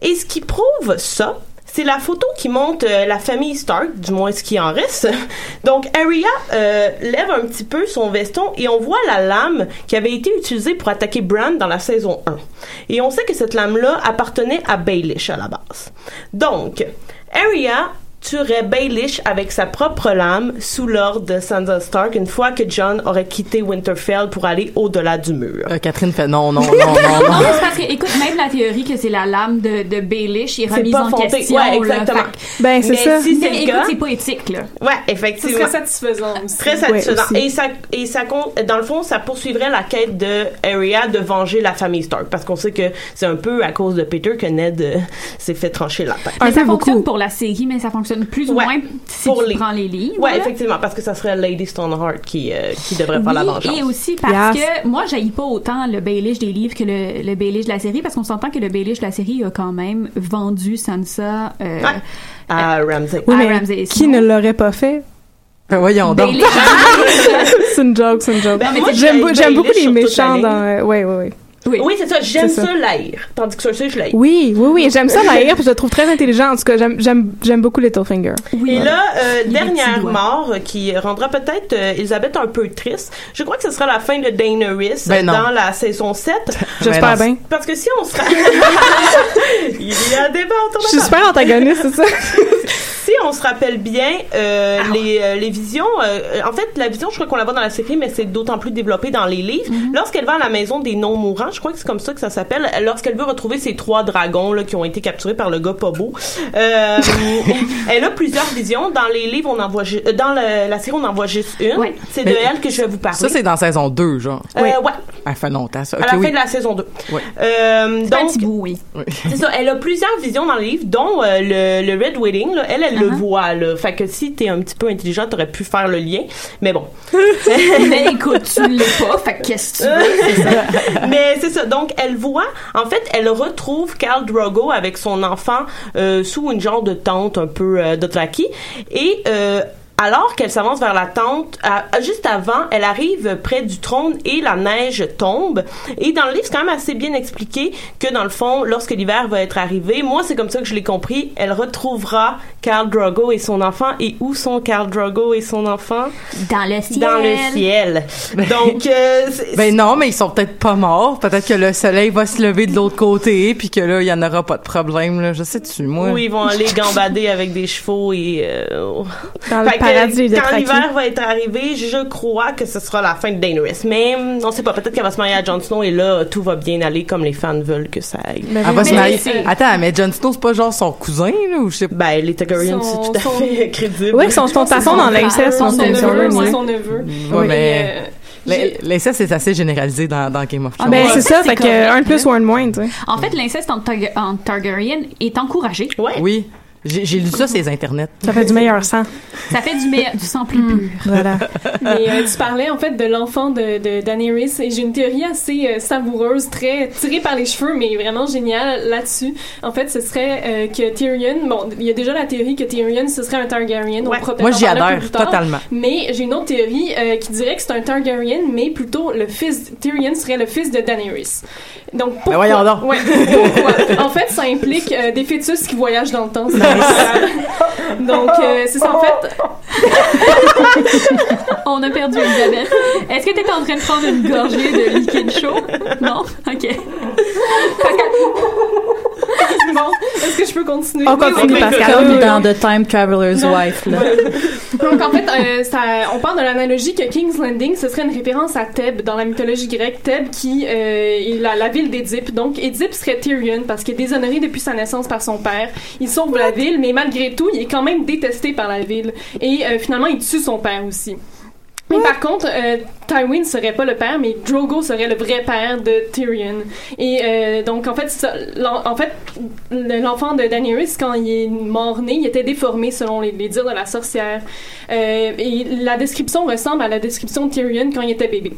Et ce qui prouve ça, c'est la photo qui montre euh, la famille Stark, du moins ce qui en reste. Donc Arya euh, lève un petit peu son veston et on voit la lame qui avait été utilisée pour attaquer Bran dans la saison 1. Et on sait que cette lame-là appartenait à Baelish à la base. Donc, Arya tuerait Baelish avec sa propre lame sous l'ordre de Sansa Stark une fois que John aurait quitté Winterfell pour aller au-delà du mur. Euh, Catherine fait non, non, non, non, Non, non. mais c'est parce que, écoute, même la théorie que c'est la lame de, de Baelish est C'est remise pas en fondé. question. Ouais, là. exactement. Fait Ben, c'est ça. si c'est écoute, c'est pas éthique, là. ouais, C'est effectivement. très satisfaisant aussi. Très Ouais, satisfaisant. aussi. et ça, et ça compte, dans le fond, ça poursuivrait la quête de Arya de venger la famille Stark. Parce qu'on sait que c'est un peu à cause de Peter que Ned euh, s'est fait trancher la tête. Mais ça fonctionne beaucoup. pour la série, mais ça fonctionne plus ou Ouais, moins si pour tu les- prends les livres. Ouais, là. effectivement, parce que ça serait Lady Stoneheart qui, euh, qui devrait faire la Oui, vengeance. et aussi parce Yes. que moi, j'haïs pas autant le Baelish des livres que le, le Baelish de la série, parce qu'on s'entend que le Baelish de la série a quand même vendu Sansa euh, Ouais. À Ramsay. Oui, à mais Ramsay qui ne l'aurait pas fait? Ben, voyons donc. C'est une joke, c'est une joke. Ben, J'aime j'ai beau- j'aime beaucoup les méchants dans... euh, ouais, ouais, ouais. Oui. Oui, c'est ça. J'aime ça. ça l'haïr. Tandis que Cersei, je l'haïs. Oui, oui, oui, j'aime ça l'air, puis je le trouve très intelligent. En tout cas, j'aime, j'aime, j'aime beaucoup Littlefinger. Et là, euh, dernière mort euh, qui rendra peut-être euh, Elisabeth un peu triste. Je crois que ce sera la fin de Daenerys Ben dans la saison 7. J'espère Ben non, bien. Parce que si on se... Il y a un débat autour de Je suis ça. super antagoniste, c'est ça? Si on se rappelle bien, euh, les, euh, les visions... euh, en fait, la vision, je crois qu'on la voit dans la série, mais c'est d'autant plus développé dans les livres. Mm-hmm. Lorsqu'elle va à la maison des non-mourants, je crois que c'est comme ça que ça s'appelle, lorsqu'elle veut retrouver ces trois dragons là, qui ont été capturés par le gars pas beau, euh, elle a plusieurs visions. Dans les livres, on en voit... euh, Dans le- la série, on en voit juste une. Ouais. C'est de elle que je vais vous parler. Ça, c'est dans saison 2, genre. Euh, ouais, Elle fait longtemps, ça. à la oui. fin de la saison 2. Ouais. Euh, C'est un donc, petit bout, oui. c'est ça, elle a plusieurs visions dans le livre, dont euh, le, le Red Wedding, là, elle, elle le voit, là. Fait que si t'es un petit peu intelligent, t'aurais pu faire le lien. Mais bon. mais écoute, tu l'es pas, fait que qu'est-ce que tu veux? ça. Mais c'est ça. Donc, elle voit, en fait, elle retrouve Khal Drogo avec son enfant euh, sous une genre de tente un peu euh, Dothraki. Et euh, alors qu'elle s'avance vers la tente, à- juste avant, elle arrive près du trône et la neige tombe. Et dans le livre, c'est quand même assez bien expliqué que dans le fond, lorsque l'hiver va être arrivé, moi c'est comme ça que je l'ai compris, elle retrouvera Khal Drogo et son enfant. Et où sont Khal Drogo et son enfant? Dans le ciel. Dans le ciel. Donc, euh, Ben non, mais ils sont peut-être pas morts. Peut-être que le soleil va se lever de l'autre côté, puis que là, il y en aura pas de problème. Là. Je sais-tu, moi? où ils vont aller gambader avec des chevaux et euh, Dans Fait paradis de quand l'hiver va être arrivé, je crois que ce sera la fin de Daenerys. Mais hum, on sait pas, peut-être qu'elle va se marier à Jon Snow et là tout va bien aller comme les fans veulent que ça aille. Elle va se Mais marier. Attends, mais Jon Snow, c'est pas genre son cousin, là, ou je sais pas. Ben, les Targaryens, c'est tout à fait crédible. Oui, ils sont, sont, de toute façon dans l'inceste, Son neveu, ouais. son neveu. Ouais, Mais, mais. euh, l'in- L'inceste, c'est assez généralisé dans, dans Game of Ah, Thrones. ben, c'est ça, c'est fait que un de plus ou un de moins, tu sais. En fait, l'inceste en, Targa- en Targaryen est encouragé. Ouais. Oui. J'ai lu ça sur les internets. Ça fait du meilleur sang. Ça fait du, du sang plus pur. Voilà. Mais euh, tu parlais en fait de l'enfant de, de Daenerys et j'ai une théorie assez euh, savoureuse, très tirée par les cheveux, mais vraiment géniale là-dessus. En fait, ce serait euh, que Tyrion, bon, il y a déjà la théorie que Tyrion ce serait un Targaryen. Ouais. on Moi, j'y adhère plus tard. totalement. Mais j'ai une autre théorie euh, qui dirait que c'est un Targaryen, mais plutôt le fils. Tyrion serait le fils de Daenerys. Donc pourquoi Ben voyons donc. Ouais, pourquoi? En fait, ça implique euh, des fœtus qui voyagent dans le temps. Donc euh, c'est ça en fait. On a perdu Elisabeth. Est-ce que tu en train de prendre une gorgée de liquide chaud? Non? OK. Bon, est-ce que je peux continuer? On continue, Oui, oui, oui. dans The Time Traveler's Non. Wife, là. Donc en fait, euh, ça, on parle de l'analogie que King's Landing, ce serait une référence à Thèbes dans la mythologie grecque. Thèbes qui euh, est la, la ville d'Édipe. Donc Édipe serait Tyrion parce qu'il est déshonoré depuis sa naissance par son père. Il sauve la ville, mais malgré tout, il est quand même détesté par la ville. Et euh, finalement, il tue son père aussi. Mais par contre, euh, Tywin serait pas le père, mais Drogo serait le vrai père de Tyrion. Et euh, donc, en fait, ça- en fait, le- l'enfant de Daenerys, quand il est mort-né, il était déformé selon les, les dires de la sorcière. Euh, et la description ressemble à la description de Tyrion quand il était bébé.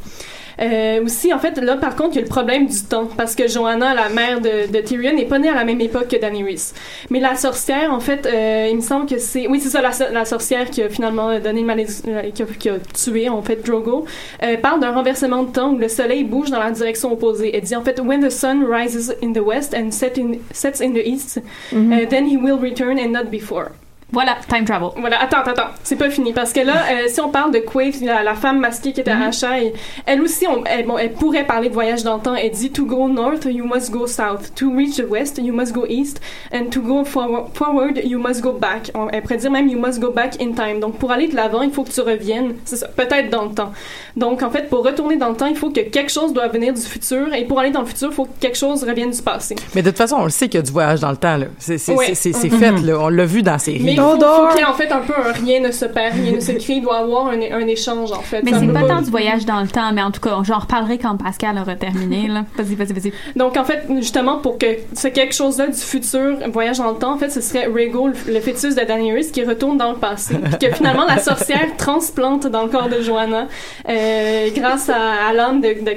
Euh, aussi, en fait, là, par contre, il y a le problème du temps, parce que Joanna, la mère de, de Tyrion, n'est pas née à la même époque que Daenerys. Mais la sorcière, en fait, euh, il me semble que c'est... Oui, c'est ça, la, so- la sorcière qui a finalement donné malédiction, euh, qui, a, qui a tué, en fait, Drogo, euh, parle d'un renversement de temps où le soleil bouge dans la direction opposée. Elle dit, en fait, « When the sun rises in the west and set in, sets in the east, uh, then he will return and not before. » Voilà, time travel. Voilà, attends, attends, c'est pas fini parce que là, euh, si on parle de Quaithe, la, la femme masquée qui était à Ashaï, elle aussi, on, elle, bon, elle pourrait parler de voyage dans le temps. Elle dit to go north, you must go south. To reach the west, you must go east, and to go forward, forward you must go back. On- elle pourrait dire même you must go back in time. Donc pour aller de l'avant, il faut que tu reviennes. C'est ça, peut-être dans le temps. Donc en fait, pour retourner dans le temps, il faut que quelque chose doit venir du futur, et pour aller dans le futur, il faut que quelque chose revienne du passé. Mais de toute façon, on le sait qu'il y a du voyage dans le temps, là. C'est Ouais. Mhm. fait, là. On l'a vu dans série. Il faut, faut qu'il y ait en fait un peu un rien ne se perd, rien ne se crée. Il doit y avoir un, un échange en fait. Mais c'est pas tant du voyage dans le temps, mais en tout cas, j'en reparlerai quand Pascal aura terminé. Vas-y, vas-y, vas-y. Donc, en fait, justement, pour que ce quelque chose-là du futur voyage dans le temps, en fait, ce serait Rhaego, le, le fœtus de Daenerys, qui retourne dans le passé. Puis que finalement, la sorcière transplante dans le corps de Joanna euh, grâce à, à l'âme de, de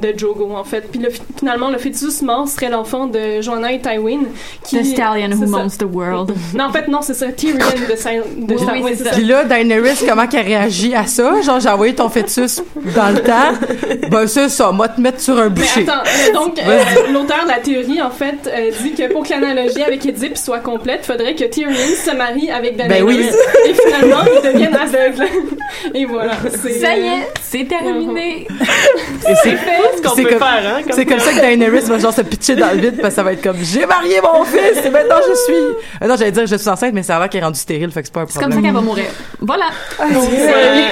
de Drogo, en fait. Puis le, finalement, le fœtus mort serait l'enfant de Joanna et Tywin. Qui, The stallion who mounts the world. Non, en fait, non, c'est ça, Tyrion de, Sa- de Oui, Sa- oui, ouais, c'est c'est ça. Puis là, Daenerys, comment qu'elle réagit à ça? Genre, j'ai envoyé ton fœtus dans le temps. Ben, c'est ça, moi te mettre sur un Mais boucher. attends, mais donc euh, l'auteur de la théorie en fait euh, dit que pour que l'analogie avec Édipe soit complète, il faudrait que Tyrion se marie avec Daenerys Ben oui. et finalement ils deviennent aveugles. et voilà, c'est Ça y est, c'est terminé. Et c'est ce qu'on c'est peut comme, faire, hein, comme c'est comme ça que Daenerys va genre se pitcher dans le vide parce que ça va être comme j'ai marié mon fils et maintenant je suis. Euh, non, j'allais dire je suis enceinte, mais ça a qu'elle est rendue stérile, fait que c'est pas un C'est comme ça qu'elle va mourir. Voilà. Donc, euh,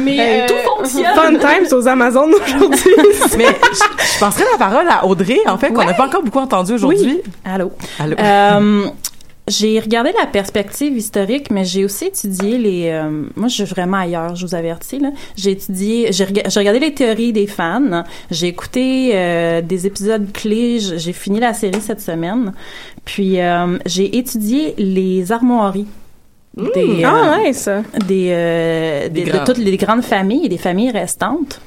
mais Hey, euh, Tout fonctionne. Fun times aux Amazones aujourd'hui. mais je, je passerai la parole à Audrey, en fait, qu'on n'a pas encore beaucoup entendu aujourd'hui. Allô? Allô. Euh, j'ai regardé la perspective historique, mais j'ai aussi étudié les. euh, moi, je suis vraiment ailleurs, je vous avertis. Là. J'ai étudié, j'ai, rega- j'ai regardé les théories des fans. J'ai écouté euh, des épisodes clés. J'ai fini la série cette semaine. Puis euh, j'ai étudié les armoiries. Des, Ah, euh, nice. des, euh, des- Des de toutes les grandes familles et des familles restantes.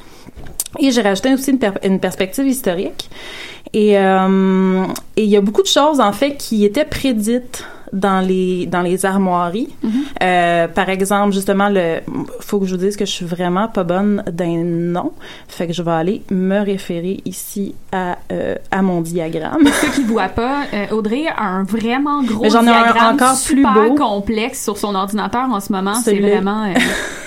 Et j'ai rajouté aussi une, per- une perspective historique. Et euh, et il y a beaucoup de choses en fait qui étaient prédites dans les dans les armoiries. Euh, par exemple, justement, le faut que je vous dise que je suis vraiment pas bonne d'un nom, fait que je vais aller me référer ici à euh, à mon diagramme. Pour ceux qui voient pas, euh, Audrey a un vraiment gros Mais j'en ai un diagramme encore plus super beau. complexe sur son ordinateur en ce moment. C'est vraiment, euh,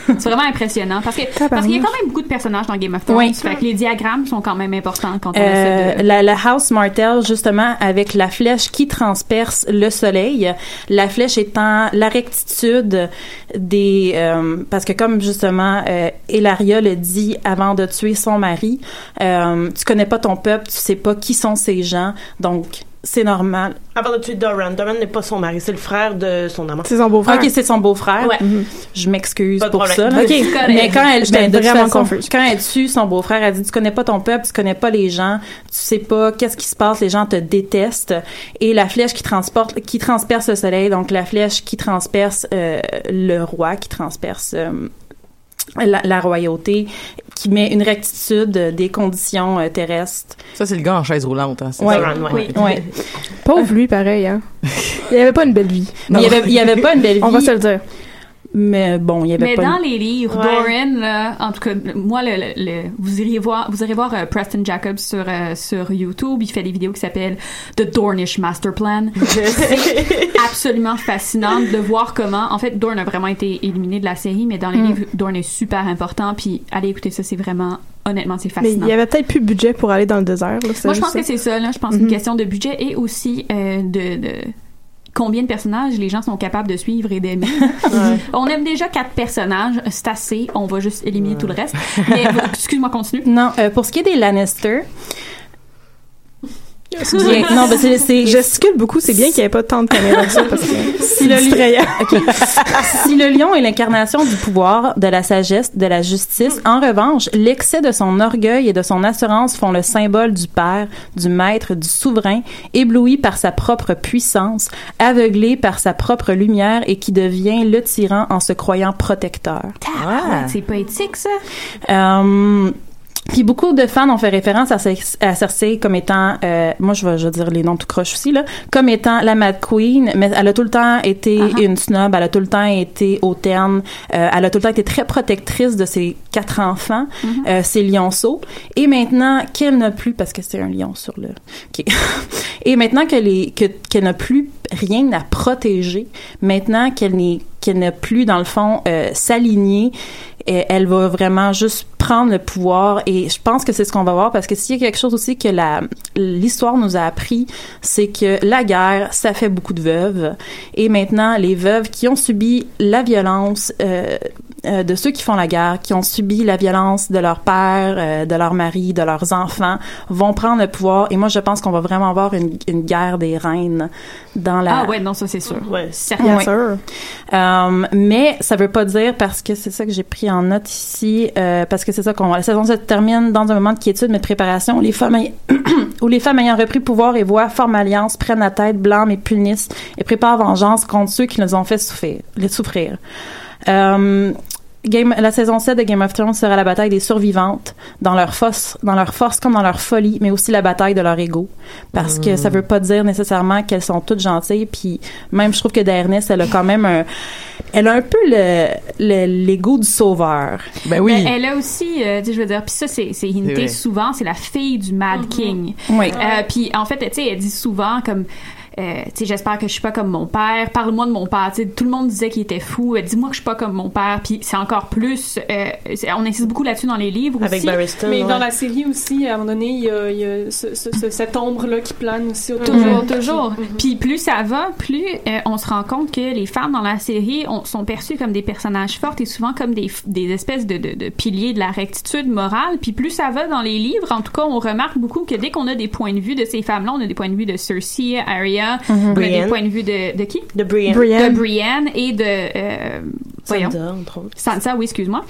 c'est vraiment impressionnant parce que parce qu'il y a quand même beaucoup de personnages dans Game of Thrones. Oui. Fait que les diagrammes sont quand même importants quand on Euh, essaie de. la, la House Martell, justement, avec la flèche qui transperce le soleil, la flèche étant la rectitude des... euh, parce que comme, justement, euh, le dit avant de tuer son mari, euh, tu connais pas ton peuple, tu sais pas qui sont ces gens, donc c'est normal. Avant de tuer Doran, Doran n'est pas son mari, c'est le frère de son amant. C'est son beau-frère. Ok, c'est son beau-frère. Ouais. Je m'excuse Pas de pour ça. problème. Ok. Mais quand elle, J'étais ben, de vraiment façon, quand elle tue son beau-frère, elle dit tu connais pas ton peuple, tu connais pas les gens, tu sais pas qu'est-ce qui se passe, les gens te détestent. Et la flèche qui transporte, qui transperce le soleil, donc la flèche qui transperce euh, le roi, qui transperce euh, la, la royauté, qui met une rectitude des conditions euh, terrestres. Ça, c'est le gars en chaise roulante. Hein, c'est Ouais. ça? Oui. Ouais. Pauvre lui, pareil, hein. Il avait pas une belle vie. Il avait, il avait pas une belle vie. On va se le dire. Mais bon, il y avait Mais pas dans une- les livres, Ouais. Doran, là, en tout cas, moi, le, le- le- vous iriez voir, vous irez voir euh, Preston Jacobs sur euh, sur YouTube. Il fait des vidéos qui s'appellent The Dornish Master Plan. C'est absolument fascinant de voir comment, en fait, Dorn a vraiment été éliminé de la série, mais dans les Mm. livres, Dorn est super important. Puis allez écouter ça, c'est vraiment, honnêtement, c'est Mais fascinant. il y avait peut-être plus de budget pour aller dans le désert. Là, Moi, je pense que c'est ça. Là. Je pense que c'est Mhm. une question de budget et aussi euh, de, de combien de personnages les gens sont capables de suivre et d'aimer. On aime déjà quatre personnages, c'est assez. On va juste éliminer tout le reste. Mais excuse-moi, continue. Non, euh, pour ce qui est des Lannister. Bien, non, ben c'est, c'est- Gesticule beaucoup, c'est bien qu'il n'y ait pas tant de caméras que ça parce que si c'est le, lion, si le lion est l'incarnation du pouvoir, de la sagesse, de la justice, en revanche, l'excès de son orgueil et de son assurance font le symbole du père, du maître, du souverain, ébloui par sa propre puissance, aveuglé par sa propre lumière et qui devient le tyran en se croyant protecteur. Ah, c'est poétique, ça. Euh, puis beaucoup de fans ont fait référence à, Cer- à Cersei comme étant, euh, moi je vais, je vais dire les noms tout croche aussi là, comme étant la Mad Queen, mais elle a tout le temps été une snob, elle a tout le temps été hautaine, euh, elle a tout le temps été très protectrice de ses quatre enfants, euh, ses lionceaux, et maintenant qu'elle n'a plus, parce que c'est un lion sur le, ok. et maintenant que les, que qu'elle n'a plus rien à protéger, maintenant qu'elle n'est qu'elle n'a plus dans le fond euh, s'aligner et elle va vraiment juste prendre le pouvoir et je pense que c'est ce qu'on va voir parce que s'il y a quelque chose aussi que la l'histoire nous a appris c'est que la guerre ça fait beaucoup de veuves et maintenant les veuves qui ont subi la violence euh, euh, de ceux qui font la guerre, qui ont subi la violence de leur père, euh, de leur mari, de leurs enfants, vont prendre le pouvoir. Et moi, je pense qu'on va vraiment avoir une, une guerre des reines dans la. Ah ouais, non, ça c'est sûr. Ouais. Ouais. Euh, mais ça veut pas dire parce que c'est ça que j'ai pris en note ici, euh, parce que c'est ça qu'on la saison se termine dans un moment de quiétude, mais de préparation. où Les femmes où les femmes ayant repris pouvoir et voient forment alliance, prennent la tête, blâment et punissent et préparent vengeance contre ceux qui nous ont fait souffrir. Les souffrir. Euh, Game, la saison 7 de Game of Thrones sera la bataille des survivantes dans leur force, dans leur force comme dans leur folie, mais aussi la bataille de leur ego. Parce que ça veut pas dire nécessairement qu'elles sont toutes gentilles. Puis même, je trouve que Daenerys, elle a quand même un, elle a un peu le, le- l'ego du sauveur. Ben Mais elle a aussi, euh, tu sais, je veux dire, puis ça, c'est, c'est hinté souvent, c'est la fille du Mad King. Oui. Euh, puis en fait, tu sais, elle dit souvent comme, euh, tu sais, j'espère que je suis pas comme mon père. Parle-moi de mon père. Tu sais, tout le monde disait qu'il était fou. Euh, Dis-moi que je suis pas comme mon père. Puis c'est encore plus. euh, on insiste beaucoup là-dessus dans les livres aussi. Mais dans la série aussi, à un moment donné, il y a, il y a ce- ce- ce- cette ombre-là qui plane aussi autour Toujours, de- toujours. Mhm. Puis plus ça va, plus euh, on se rend compte que les femmes dans la série on- sont perçues comme des personnages forts et souvent comme des, des espèces de, de, de piliers de la rectitude morale. Puis plus ça va dans les livres, en tout cas, on remarque beaucoup que dès qu'on a des points de vue de ces femmes-là, on a des points de vue de Cersei, Arya, Mhm. on a des Brienne. points de vue de, de qui? De Brienne. De Brienne et de... euh, voyons. Sansa, entre autres. Sansa, oui, excuse-moi.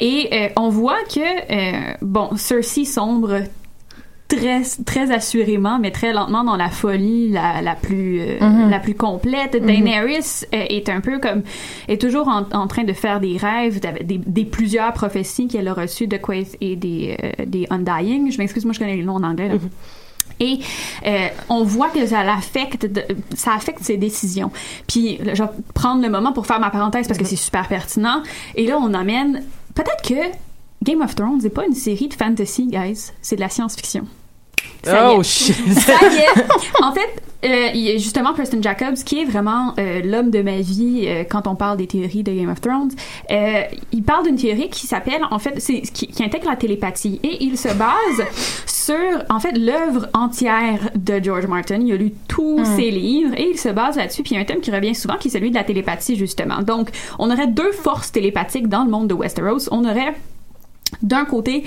Et euh, on voit que, euh, bon, Cersei sombre très très assurément mais très lentement dans la folie la, la plus euh, Mhm. la plus complète Mhm. Daenerys euh, est un peu comme est toujours en, en train de faire des rêves des, des plusieurs prophéties qu'elle a reçues de Quaith et des euh, des Undying je m'excuse moi je connais les noms en anglais là. Et euh, on voit que ça l'affecte, ça affecte ses décisions. Puis je vais prendre le moment pour faire ma parenthèse parce que c'est super pertinent. Et là, on amène peut-être que Game of Thrones n'est pas une série de fantasy, guys. C'est de la science-fiction. Ça y Oh est. shit. Ça y est. En fait, euh, il y a justement Preston Jacobs, qui est vraiment euh, l'homme de ma vie euh, quand on parle des théories de Game of Thrones. Euh, il parle d'une théorie qui s'appelle, en fait, c'est qui, qui intègre la télépathie et il se base sur, en fait, l'œuvre entière de George Martin. Il a lu tous Mm. ses livres et il se base là-dessus. Puis il y a un thème qui revient souvent, qui est celui de la télépathie justement. Donc, on aurait deux forces télépathiques dans le monde de Westeros. On aurait d'un côté,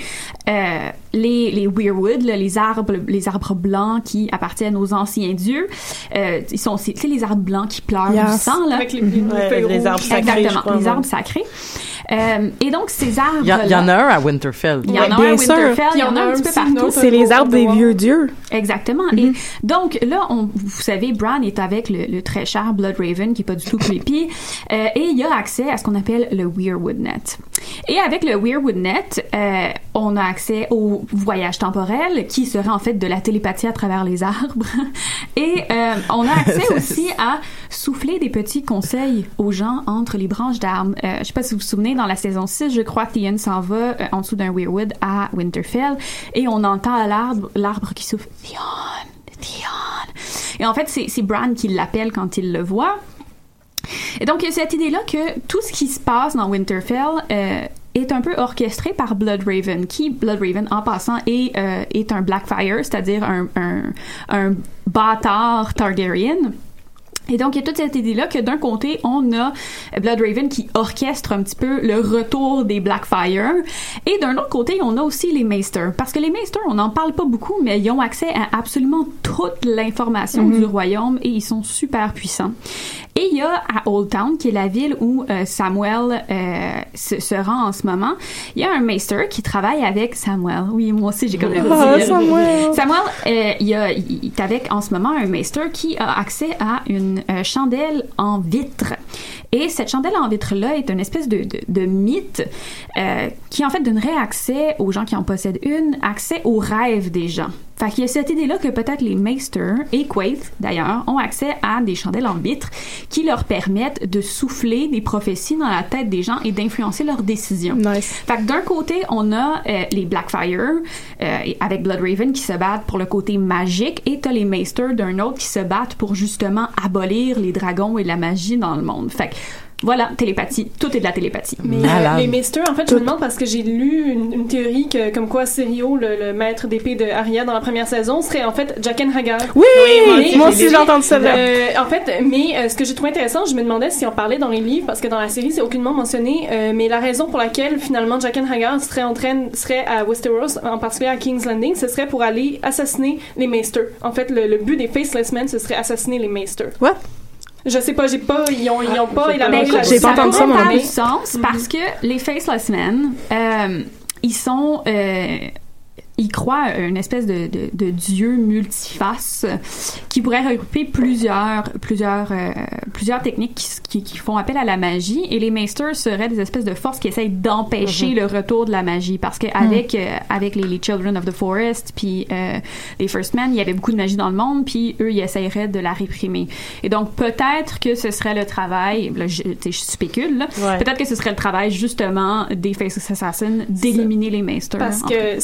euh, les, les weirwood, là, les arbres, les arbres blancs qui appartiennent aux anciens dieux, euh, ils sont, c'est, tu sais, les arbres blancs qui pleurent Yes. du sang, là. Avec les- les Ouais, feuilles les rouges. arbres sacrés, Exactement, crois, les ouais. arbres sacrés. Euh, et donc, ces arbres Il y, en a un à Winterfell. il y en a un à Bien sûr. Winterfell, il y en a un petit peu partout. C'est les arbres des vieux dieux. Exactement. Et donc là, on, vous savez, Bran est avec le, le très cher Blood Raven, qui est pas du tout creepy, euh, et il a accès à ce qu'on appelle le Weirwood Net. Et avec le Weirwood Net, euh, on a accès au voyage temporel, qui serait en fait de la télépathie à travers les arbres. Et euh, on a accès aussi à souffler des petits conseils aux gens entre les branches d'arbres. Euh, je sais pas si vous vous souvenez, dans la saison 6, je crois que Theon s'en va euh, en dessous d'un Weirwood à Winterfell et on entend à l'arbre l'arbre qui souffle Theon, Theon. Et en fait, c'est c'est Bran qui l'appelle quand il le voit. Et donc, il y a cette idée-là que tout ce qui se passe dans Winterfell euh, est un peu orchestré par Bloodraven, qui, Bloodraven, en passant, est, euh, est un Blackfire, c'est-à-dire un, un, un bâtard Targaryen. Et donc, il y a toute cette idée-là que d'un côté, on a Bloodraven qui orchestre un petit peu le retour des Blackfire. Et d'un autre côté, on a aussi les Maesters. Parce que les Maesters, on n'en parle pas beaucoup, mais ils ont accès à absolument toute l'information Mhm. du royaume et ils sont super puissants. Et il y a à Old Town, qui est la ville où euh, Samuel euh, se, se rend en ce moment, il y a un Maester qui travaille avec Samuel. Oui, moi aussi, j'ai comme le petit- Samuel. Samuel, euh, il, y a- il est avec en ce moment un maester qui a accès à une euh, chandelle en vitre. Et cette chandelle en vitre-là est une espèce de, de, de mythe euh, qui en fait donnerait accès aux gens qui en possèdent une, accès aux rêves des gens. Fait qu'il y a cette idée-là que peut-être les Maesters et Quaith, d'ailleurs, ont accès à des chandelles en vitre qui leur permettent de souffler des prophéties dans la tête des gens et d'influencer leurs décisions. Fait que d'un côté, on a euh, les Blackfire euh, avec Bloodraven qui se battent pour le côté magique et t'as les Maesters d'un autre qui se battent pour justement abolir les dragons et la magie dans le monde. Fait que voilà, télépathie. Tout est de la télépathie. Mais euh, les Maesters, en fait, je me demande parce que j'ai lu une, une théorie que, comme quoi Sirio, le, le maître d'épée de Arya dans la première saison, serait en fait Jaqen Hagar. Oui! Mais- Moi aussi, j'ai entendu ça. Euh, en fait, mais euh, ce que j'ai trouvé intéressant, je me demandais si on parlait dans les livres, parce que dans la série, c'est aucunement mentionné, euh, mais la raison pour laquelle finalement Jaqen Hagar serait en train, serait à Westeros, en particulier à King's Landing, ce serait pour aller assassiner les Maesters. En fait, le, le but des Faceless Men, ce serait assassiner les Maesters. What? Je sais pas, j'ai pas, ils ont, ils ont pas Ben, élaboré la ça pourrait pourrait faire faire du du sens parce que les Faceless Men, euh, ils sont... euh, ils croient à une espèce de, de, de dieu multiface qui pourrait regrouper plusieurs plusieurs euh, plusieurs techniques qui, qui, qui font appel à la magie et les Maesters seraient des espèces de forces qui essayent d'empêcher Mhm. le retour de la magie parce que avec euh, avec les, les Children of the Forest puis euh, les First Men il y avait beaucoup de magie dans le monde puis eux ils essaieraient de la réprimer et donc peut-être que ce serait le travail là, je, je spécule Ouais. peut-être que ce serait le travail justement des Faceless Assassins d'éliminer les Maesters Parce que fait.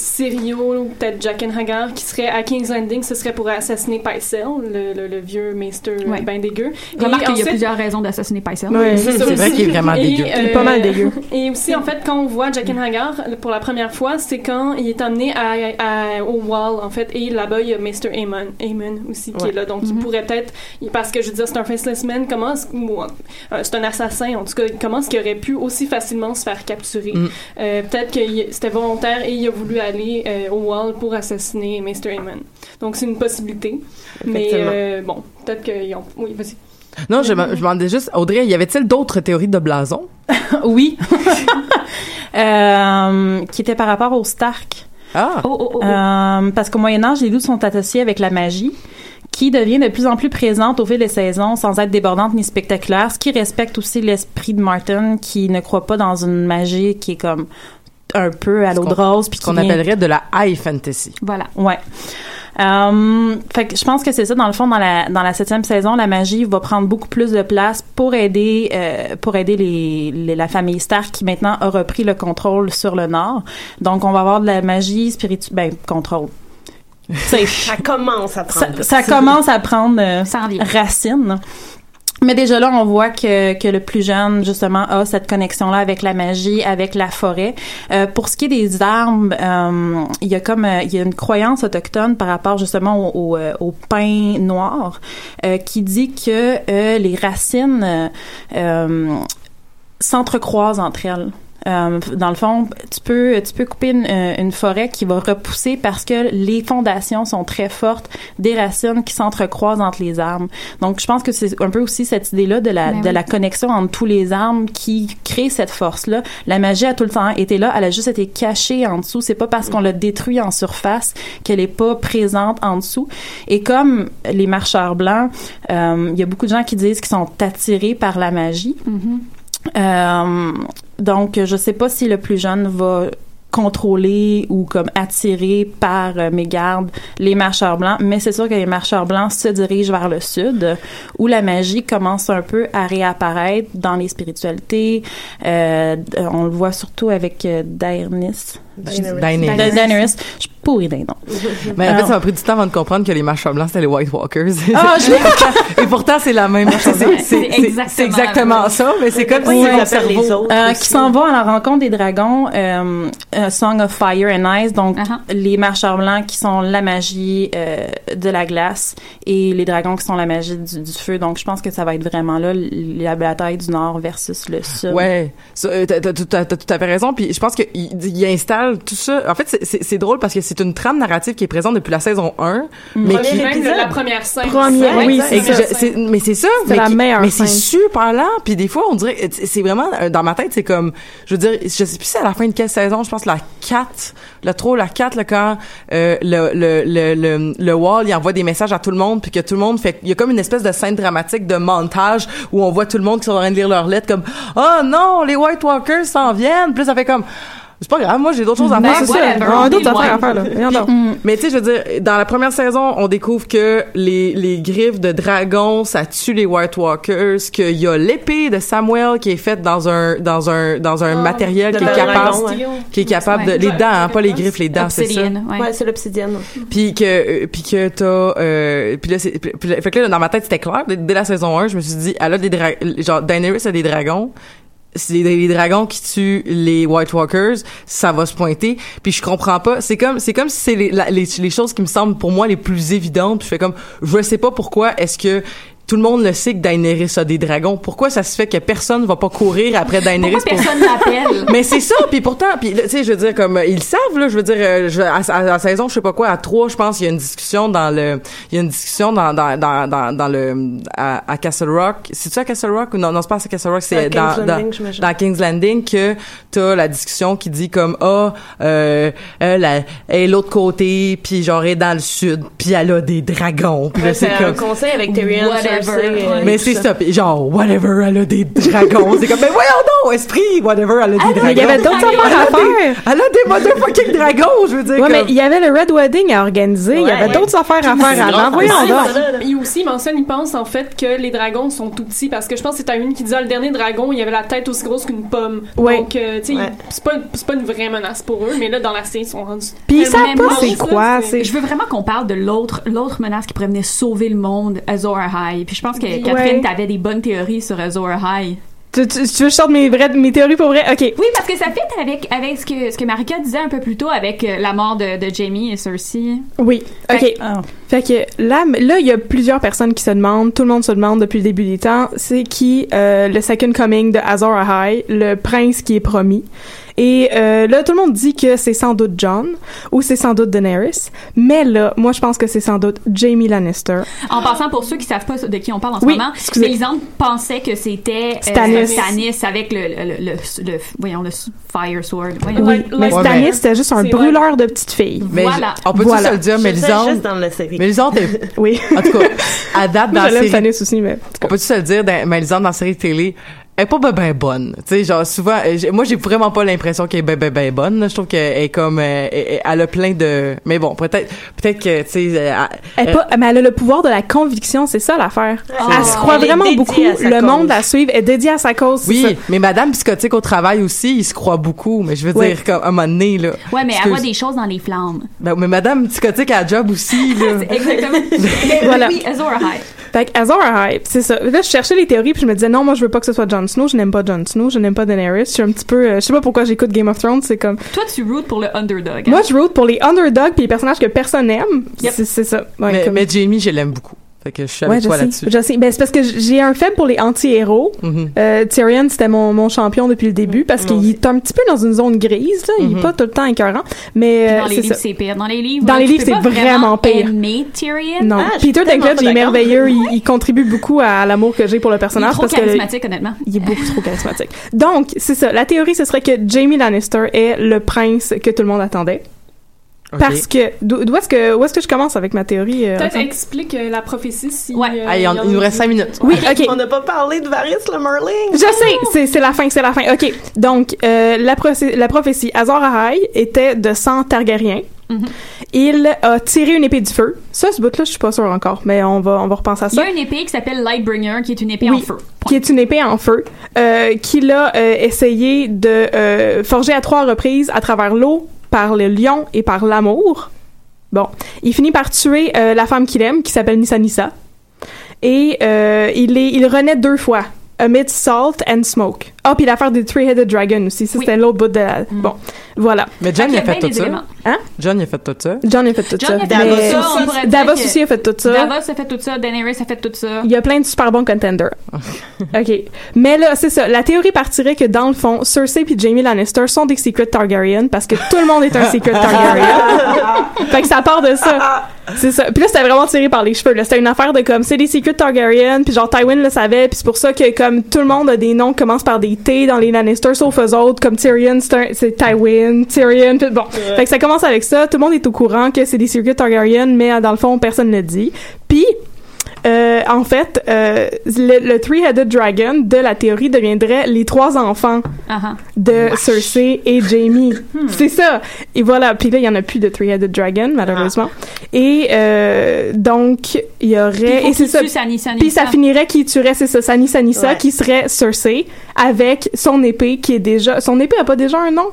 Ou peut-être Jaqen Hagar, qui serait à King's Landing, ce serait pour assassiner Pycelle, le, le, le vieux maester euh, Ouais. ben dégueu. Remarque qu'il y a plusieurs raisons d'assassiner Pycelle. Ouais, C'est vrai qu'il est vraiment Et, dégueu. euh, Il est pas mal dégueu. Et aussi, en fait, quand on voit Jaqen Hagar pour la première fois, c'est quand il est à, à- au Wall, en fait, et là-bas, il y a Mr. Aemon, Aemon aussi, qui Ouais. est là. Donc, il Mhm. pourrait peut-être, parce que je veux dire, c'est un faceless man, comment, est-ce- euh, c'est un assassin, en tout cas, comment est-ce qu'il aurait pu aussi facilement se faire capturer? Mm. Euh, peut-être que c'était volontaire et il a voulu aller euh, au Wall pour assassiner Mr. Aemon. Donc, c'est une possibilité. Mais, euh, bon, peut-être qu'ils ont. Oui, vas-y. Non, je me demandais juste, Audrey, y avait-il d'autres théories de blason? oui. Euh, qui était par rapport au Stark. Ah. Oh, oh, oh, oh. Euh, parce qu'au Moyen Âge, les loups sont associés avec la magie qui devient de plus en plus présente au fil des saisons sans être débordante ni spectaculaire, ce qui respecte aussi l'esprit de Martin qui ne croit pas dans une magie qui est comme un peu à l'eau de rose puis Ce qu'on qui vient- appellerait de la high fantasy. Voilà. Ouais. Euh, fait que je pense que c'est ça dans le fond dans la dans la septième saison la magie va prendre beaucoup plus de place pour aider euh, pour aider les, les- la famille Stark qui maintenant a repris le contrôle sur le Nord donc on va avoir de la magie spirituelle ben contrôle Ça commence à prendre. ça, ça commence à prendre euh, racine. Mais déjà là, on voit que, que le plus jeune, justement, a cette connexion-là avec la magie, avec la forêt. Euh, pour ce qui est des armes, euh, il y a comme euh, il y a une croyance autochtone par rapport justement au, au, euh, au pin noir euh, qui dit que les racines s'entrecroisent entre elles. Euh, dans le fond, tu peux tu peux couper une, euh, une forêt qui va repousser parce que les fondations sont très fortes des racines qui s'entrecroisent entre les arbres. Donc, je pense que c'est un peu aussi cette idée-là de la Ben de oui. la connexion entre tous les arbres qui crée cette force-là. La magie a tout le temps été là, elle a juste été cachée en dessous. C'est pas parce qu'on l'a détruit en surface qu'elle est pas présente en dessous. Et comme les marcheurs blancs, euh, il y a beaucoup de gens qui disent qu'ils sont attirés par la magie. Euh, donc, je sais pas si le plus jeune va contrôler ou comme attiré par euh, mes gardes les marcheurs blancs mais c'est sûr que les marcheurs blancs se dirigent vers le sud où la magie commence un peu à réapparaître dans les spiritualités. Euh, on le voit surtout avec euh, Daenerys Daenerys. Da- Daenerys je suis pourrie d'un nom Mais en fait, ça m'a pris du temps avant de comprendre que les marcheurs blancs, c'était les White Walkers. Ah, je l'ai- Et pourtant- Et pourtant, c'est la même chose. C'est- exactement ça, mais c'est comme si les cerveau... Euh, qui s'en va à la rencontre des dragons, euh, euh, Song of Fire and Ice, donc Uh-huh. les marcheurs blancs qui sont la magie de la glace et les dragons qui sont la magie du, feu. Donc je pense que ça va être vraiment là la bataille du nord versus le sud. Ouais, t'as tout à- fait raison. Puis je pense qu'il il tout ça. En fait, c'est- c'est c'est drôle parce que c'est une trame narrative qui est présente depuis la saison 1, mais Premier qui même la première scène. Première, oui, c'est mais c'est ça. C'est mais la qui- meilleure Mais c'est super lent. Puis des fois, on dirait, c'est vraiment euh, dans ma tête, c'est comme, je veux dire, je sais plus si c'est à la fin de quelle saison. Je pense la 4, le trop la 4, là, quand euh, le, le le le le wall il envoie des messages à tout le monde, puis que tout le monde fait, il y a comme une espèce de scène dramatique de montage où on voit tout le monde qui sont en train de lire leurs lettres comme, oh non, les White Walkers s'en viennent. Puis là, ça fait comme c'est pas grave, moi j'ai d'autres choses à Ben, faire. c'est ça. whatever. On a d'autres affaires à white. faire, là. Donc. Mais tu sais, je veux dire, dans la première saison, on découvre que les, les griffes de dragon, ça tue les White Walkers, qu'il y a l'épée de Samuel qui est faite dans un dans un dans un Ah, matériel qui est capable dragon, ouais. qui est capable Ouais. de les dents, hein, pas les griffes, les dents, c'est ça. Ouais. Ouais, c'est l'obsidienne. Puis que euh, puis que t'as euh, puis là c'est fait que là dans ma tête c'était clair dès, la saison 1, je me suis dit elle a des dra- genre Daenerys a des dragons c'est les, dragons qui tuent les White Walkers, ça va se pointer. Puis je comprends pas. C'est comme, c'est comme si c'est les, les, les choses qui me semblent pour moi les plus évidentes. Puis je fais comme, je sais pas pourquoi est-ce que tout le monde le sait que Daenerys a des dragons. Pourquoi ça se fait que personne va pas courir après Daenerys Pourquoi pour- personne l'appelle? mais c'est ça, puis pourtant, puis tu sais, je veux dire comme euh, ils le savent là, je veux dire euh, je, à, à- saison, je sais pas quoi, à trois, je pense, il y a une discussion dans le, il y a une discussion dans dans dans dans, dans le à, à Castle Rock. C'est tu à Castle Rock ou non? Non, c'est pas à Castle Rock, c'est À King's dans Landing, dans, dans King's Landing que t'as la discussion qui dit comme ah euh, elle, elle est l'autre côté, puis genre elle est dans le sud, puis elle a des dragons, puis Ouais, c'est un conseil avec Tyrion, Whatever. Mais c'est ça, genre whatever, elle a des dragons. c'est comme mais voyons donc, esprit, whatever, elle a des dragons. Mais il y avait d'autres affaires à Elle a des- faire. Elle a des motherfucking dragons, je veux dire. Ouais, mais il y avait le Red Wedding à organiser. Il y avait d'autres affaires à faire avant. Voyons donc. Il aussi mentionne, il pense en fait que les dragons sont tout petits parce que je pense que c'est une qui dit ah, le dernier dragon, il avait la tête aussi grosse qu'une pomme. Ouais. Donc, euh, tu sais, c'est pas, c'est pas une vraie menace pour eux, mais là, dans la série, ils sont rendus. Puis ils savent pas c'est quoi. Je veux vraiment qu'on parle de l'autre l'autre menace qui pourrait venir sauver le monde, Azor High. Puis je pense que Catherine, Ouais. t'avais des bonnes théories sur Azor High. tu, tu, tu veux que je sorte mes, vraies, mes théories pour vrai? OK. Oui, parce que ça fit avec avec ce que ce que Marika disait un peu plus tôt avec euh, la mort de, de Jamie et Cersei. Oui. OK. Fait- Ah. Fait que là, là, il y a plusieurs personnes qui se demandent, tout le monde se demande depuis le début des temps, c'est qui euh, le second coming de Azor Ahai, le prince qui est promis. Et euh, là, tout le monde dit que c'est sans doute John ou c'est sans doute Daenerys. Mais là, moi, je pense que c'est sans doute Jamie Lannister. En passant, pour ceux qui savent pas de qui on parle en ce Oui, moment, excusez. Mélisande pensait que c'était euh, Stannis. Stannis avec le, le, le, le- le- voyons, le Fire Sword. Voyons. Oui, mais Stannis, c'était juste un brûleur de petites filles. Mais Voilà. on peut Voilà. se le dire, Mélisande? juste dans la série. Mélisande est. Oui. En tout cas, à date, dans la série. Stannis aussi, mais. On peut se le dire, Mélisande, dans la série télé, elle est pas ben, ben bonne. Tu sais, genre, souvent, euh, moi, j'ai vraiment pas l'impression qu'elle est ben, ben, ben bonne. là. Je trouve qu'elle est comme, euh, elle, elle a plein de, mais bon, peut-être, peut-être que, tu sais, euh, Elle, est pas- mais elle a le pouvoir de la conviction, c'est ça l'affaire. Ah. Elle se croit Elle vraiment dédiée beaucoup. à Le cause. monde la suit, est dédié à sa cause. c'est Oui, ça. mais Madame Psychotique au travail aussi, il se croit beaucoup. Mais je veux Ouais. dire, comme, à un moment donné, là. Ouais, mais elle voit des choses dans les flammes. Ben, mais Madame Psychotique a un job aussi, là. Exactement. mais Voilà. oui. Fait que Azor Ahai, c'est ça. Là, je cherchais les théories puis je me disais non, moi je veux pas que ce soit Jon Snow, je n'aime pas Jon Snow, je n'aime pas Daenerys. Je suis un petit peu, euh, je sais pas pourquoi j'écoute Game of Thrones, c'est comme Toi, tu root pour le underdog. hein? moi je root pour les underdogs puis les personnages que personne n'aime. Yep. C'est c'est ça. Ouais, mais, comme- mais Jamie, je l'aime beaucoup. Fait que je suis Ouais, avec je toi là-dessus. Je sais. Ben, c'est parce que j'ai un faible pour les anti-héros. Mhm. Euh, Tyrion, c'était mon, mon champion depuis le début parce qu'il est un petit peu dans une zone grise, là. Il Mhm. est pas tout le temps écœurant. Mais, Puis euh, dans les c'est livres, ça. c'est pire. Dans les livres, Dans les livres, c'est vraiment pire. aimer Tyrion. Non. Ah, Peter Dinklage, est merveilleux. Il, il contribue beaucoup à l'amour que j'ai pour le Il est personnage trop parce que charismatique, honnêtement. il est beaucoup trop charismatique. Donc, c'est ça. La théorie, ce serait que Jamie Lannister est le prince que tout le monde attendait. Parce que d'où est-ce que où est-ce que je commence avec ma théorie euh, Peut-être explique euh, la prophétie si. Ouais. euh, Allez, on- il nous a- reste cinq minutes. Oui, ok. On n'a pas parlé de Varys le Merling. Je sais, c'est c'est la fin, c'est la fin. Ok, donc euh, la, prophétie, Azor Ahai était de sang Targaryen. Mhm. Il a tiré une épée du feu. Ça, ce bout-là, je suis pas sûre encore, mais on va on va repenser à Il y ça. a une épée qui s'appelle Lightbringer, qui est une épée Oui. en feu. Qui est une épée en feu, euh, qu'il a euh, essayé de euh, forger à trois reprises à travers l'eau, par le lion et par l'amour. Bon, il finit par tuer euh, la femme qu'il aime, qui s'appelle Nissa Nissa. Et euh, il, est, il renaît deux fois. Amidst salt and smoke. Ah, puis l'affaire des Three-Headed Dragon aussi. Ça, Oui. c'était l'autre bout de la... Bon, voilà. Mais John, il a qu'il y a fait bien tout ça. éléments. Hein? John, il a fait tout ça. John a fait tout John ça. a fait Mais- tout ça, on Davos que- aussi a fait tout ça. Davos a fait tout ça, Daenerys a fait tout ça. Il y a plein de super bons contenders. OK. Mais là, c'est ça. La théorie partirait que, dans le fond, Cersei puis Jamie Lannister sont des Secret Targaryen parce que tout le monde est un Secret Targaryen. fait que ça part de ça. C'est ça. Puis là, c'était vraiment tiré par les cheveux. Là, c'était une affaire de comme, c'est des Secret Targaryen, puis genre Tywin le savait, puis c'est pour ça que comme tout le monde a des noms qui commencent par des T dans les Lannister, sauf eux autres, comme Tyrion, c'est Tywin, Tyrion, puis bon. Fait que ça commence avec ça. Tout le monde est au courant que c'est des Secret Targaryen, mais dans le fond, personne ne le dit. Puis euh, en fait, euh, le, le Three-Headed Dragon de la théorie deviendrait les trois enfants Ah, ah. de Cersei et Jamie. C'est ça. Et voilà. Puis là, il y en a plus de Three-Headed Dragon, malheureusement. Et euh, donc, il y Puis aurait... faut Et c'est ça. Puis ça finirait qui tuerait, c'est ça, Sani Sanissa, Ouais. qui serait Cersei, avec son épée qui est déjà... Son épée a pas déjà un nom?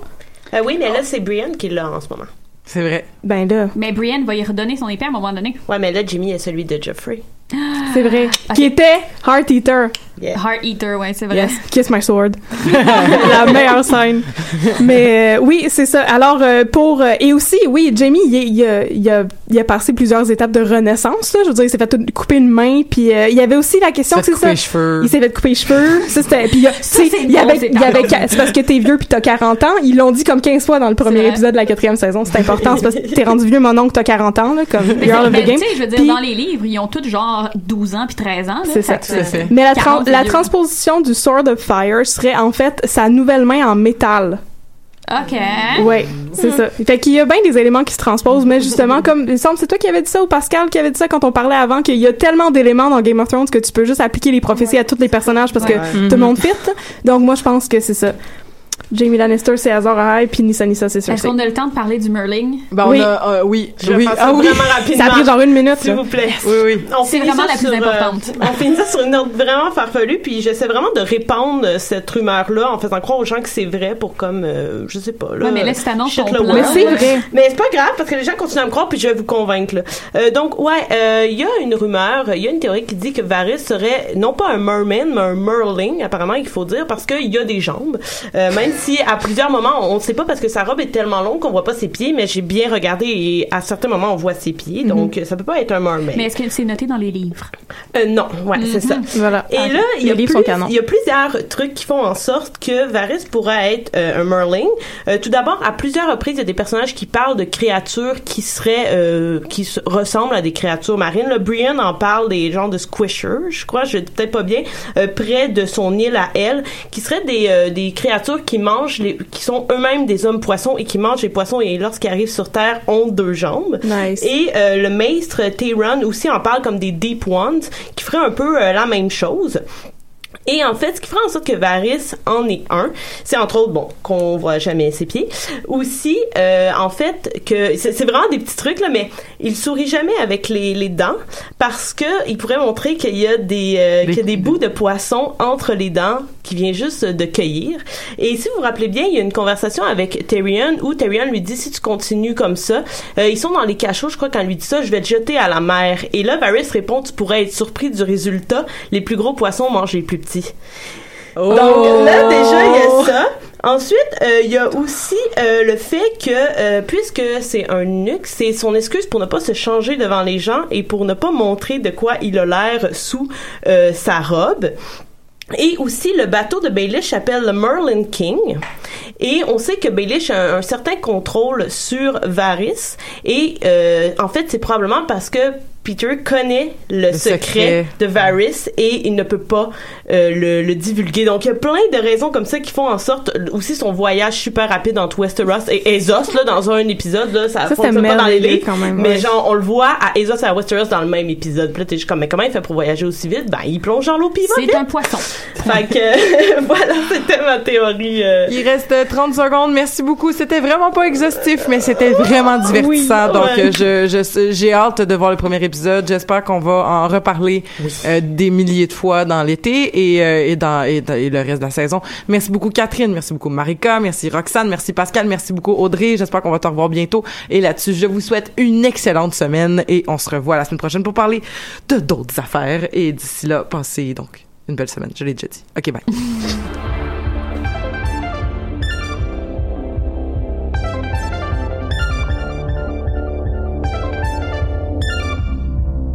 Euh, oui, mais là, c'est Brienne qui l'a en ce moment. C'est vrai. Ben là, Mais Brienne va y redonner son épée à un moment donné. Ouais, mais là, Jimmy est celui de Joffrey. C'est vrai. Ok. Qui était Heart Eater. Yeah. Heart Eater, ouais, c'est vrai. Yes, kiss my sword. la meilleure scène. Mais euh, oui, c'est ça. Alors euh, pour euh, et aussi oui, Jamie, il, a, il a il a passé plusieurs étapes de renaissance. Là. Je veux dire, il s'est fait tout- couper une main, puis euh, il y avait aussi la question, Il s'est c'est fait ça. couper les cheveux. Il s'est fait couper les cheveux. Ça c'était puis c'est parce que t'es vieux puis t'as 40 ans. Ils l'ont dit comme 15 fois dans le premier épisode de la quatrième saison. C'est important, c'est parce que t'es rendu vieux mon oncle, t'as 40 ans là, comme out of the game. tu sais, je veux dire, dans les livres, ils ont tous genre 12 ans puis 13 ans. C'est ça. Fait que, Tout à fait. Mais la, tran- 40 la vieux. transposition du Sword of Fire serait en fait sa nouvelle main en métal. OK. Ouais, c'est ça. Fait qu'il y a bien des éléments qui se transposent, mais justement, comme il me semble, c'est toi qui avais dit ça ou Pascal qui avait dit ça quand on parlait avant, qu'il y a tellement d'éléments dans Game of Thrones que tu peux juste appliquer les prophéties à tous les personnages parce que tout le monde fit. Donc moi, je pense que c'est ça. Jamie Lannister, c'est Azor Ahai, puis Nissa Nissa, c'est Est-ce Cersei. qu'on a le temps de parler du Merling? Ben, Oui. on a, euh, oui. Je oui. Ah oui. vraiment rapidement. Ça a pris genre une minute. S'il vous plaît. Oui, oui. C'est vraiment la plus sur, euh, importante. on finit ça sur une note vraiment farfelue, puis j'essaie vraiment de répandre cette rumeur-là en faisant croire aux gens que c'est vrai pour comme, euh, je sais pas. Là, Ouais, mais t'annonces shit ton le plan. Mais c'est vrai. Mais c'est pas grave parce que les gens continuent à me croire puis je vais vous convaincre. là. Euh, donc ouais, euh, il y a une rumeur, il y a une théorie qui dit que Varys serait non pas un merman mais un merling apparemment il faut dire parce qu'il y a des jambes. Euh, même même si à plusieurs moments, on ne sait pas parce que sa robe est tellement longue qu'on voit pas ses pieds, mais j'ai bien regardé et à certains moments, on voit ses pieds. Donc, ça peut pas être un mermaid. Mais est-ce que c'est noté dans les livres? Euh, non, ouais, c'est ça. Voilà. Et Ah, là, il y, a plusieurs trucs qui font en sorte que Varys pourrait être euh, un Merling. Euh, tout d'abord, à plusieurs reprises, il y a des personnages qui parlent de créatures qui seraient, euh, qui ressemblent à des créatures marines. Le Brian en parle des genres de squishers, je crois, je dis peut-être pas bien, euh, près de son île à elle, qui seraient des, euh, des créatures qui mangent, les, qui sont eux-mêmes des hommes poissons et qui mangent les poissons et lorsqu'ils arrivent sur Terre ont deux jambes. Nice. Et euh, le maître Tayron aussi en parle comme des Deep Ones, qui ferait un peu euh, la même chose. Et en fait, ce qui fera en sorte que Varys en est un, c'est entre autres, bon, qu'on voit jamais ses pieds. Aussi, euh, en fait, que c'est c'est vraiment des petits trucs, là, mais il sourit jamais avec les, les dents parce que il pourrait montrer qu'il y a des, euh, qu'il y a des bouts de poisson entre les dents qui vient juste de cueillir. Et si vous vous rappelez bien, il y a une conversation avec Tyrion où Tyrion lui dit si tu continues comme ça, euh, ils sont dans les cachots, je crois quand lui dit ça, je vais te jeter à la mer. Et là, Varys répond, tu pourrais être surpris du résultat, les plus gros poissons mangent les plus petits. Donc là déjà il y a ça. Ensuite, euh, il y a aussi euh, le fait que euh, puisque c'est un nuque, c'est son excuse pour ne pas se changer devant les gens et pour ne pas montrer de quoi il a l'air sous sa robe. Et aussi, le bateau de Baelish s'appelle le Merlin King. Et on sait que Baelish a un, certain contrôle sur Varys. Et euh, en fait, c'est probablement parce que Peter connaît le, secret, secret. de Varys et il ne peut pas euh, le, le divulguer. Donc, il y a plein de raisons comme ça qui font en sorte aussi son voyage super rapide entre Westeros et Ezos, là, dans un épisode, là, ça, Ça, fonctionne pas dans les livres. quand même, mais ouais. genre, on le voit à Ezos et à Westeros dans le même épisode. Puis là, t'es juste comme, mais comment il fait pour voyager aussi vite? Ben, il plonge dans l'eau puis C'est un poisson. Fait que, voilà, c'était ma théorie. euh. Il reste euh, 30 secondes. Merci beaucoup. C'était vraiment pas exhaustif, mais c'était vraiment divertissant. Oui, Donc, ouais. euh, je, j'ai hâte de voir le premier épisode. J'espère qu'on va en reparler euh, des milliers de fois dans l'été et, euh, et, dans, et, dans- et le reste de la saison. Merci beaucoup, Catherine. Merci beaucoup, Marika. Merci, Roxane. Merci, Pascal. Merci beaucoup, Audrey. J'espère qu'on va te revoir bientôt. Et là-dessus, je vous souhaite une excellente semaine et on se revoit la semaine prochaine pour parler de d'autres affaires. Et d'ici là, passez donc une belle semaine. Je l'ai déjà dit. OK, bye.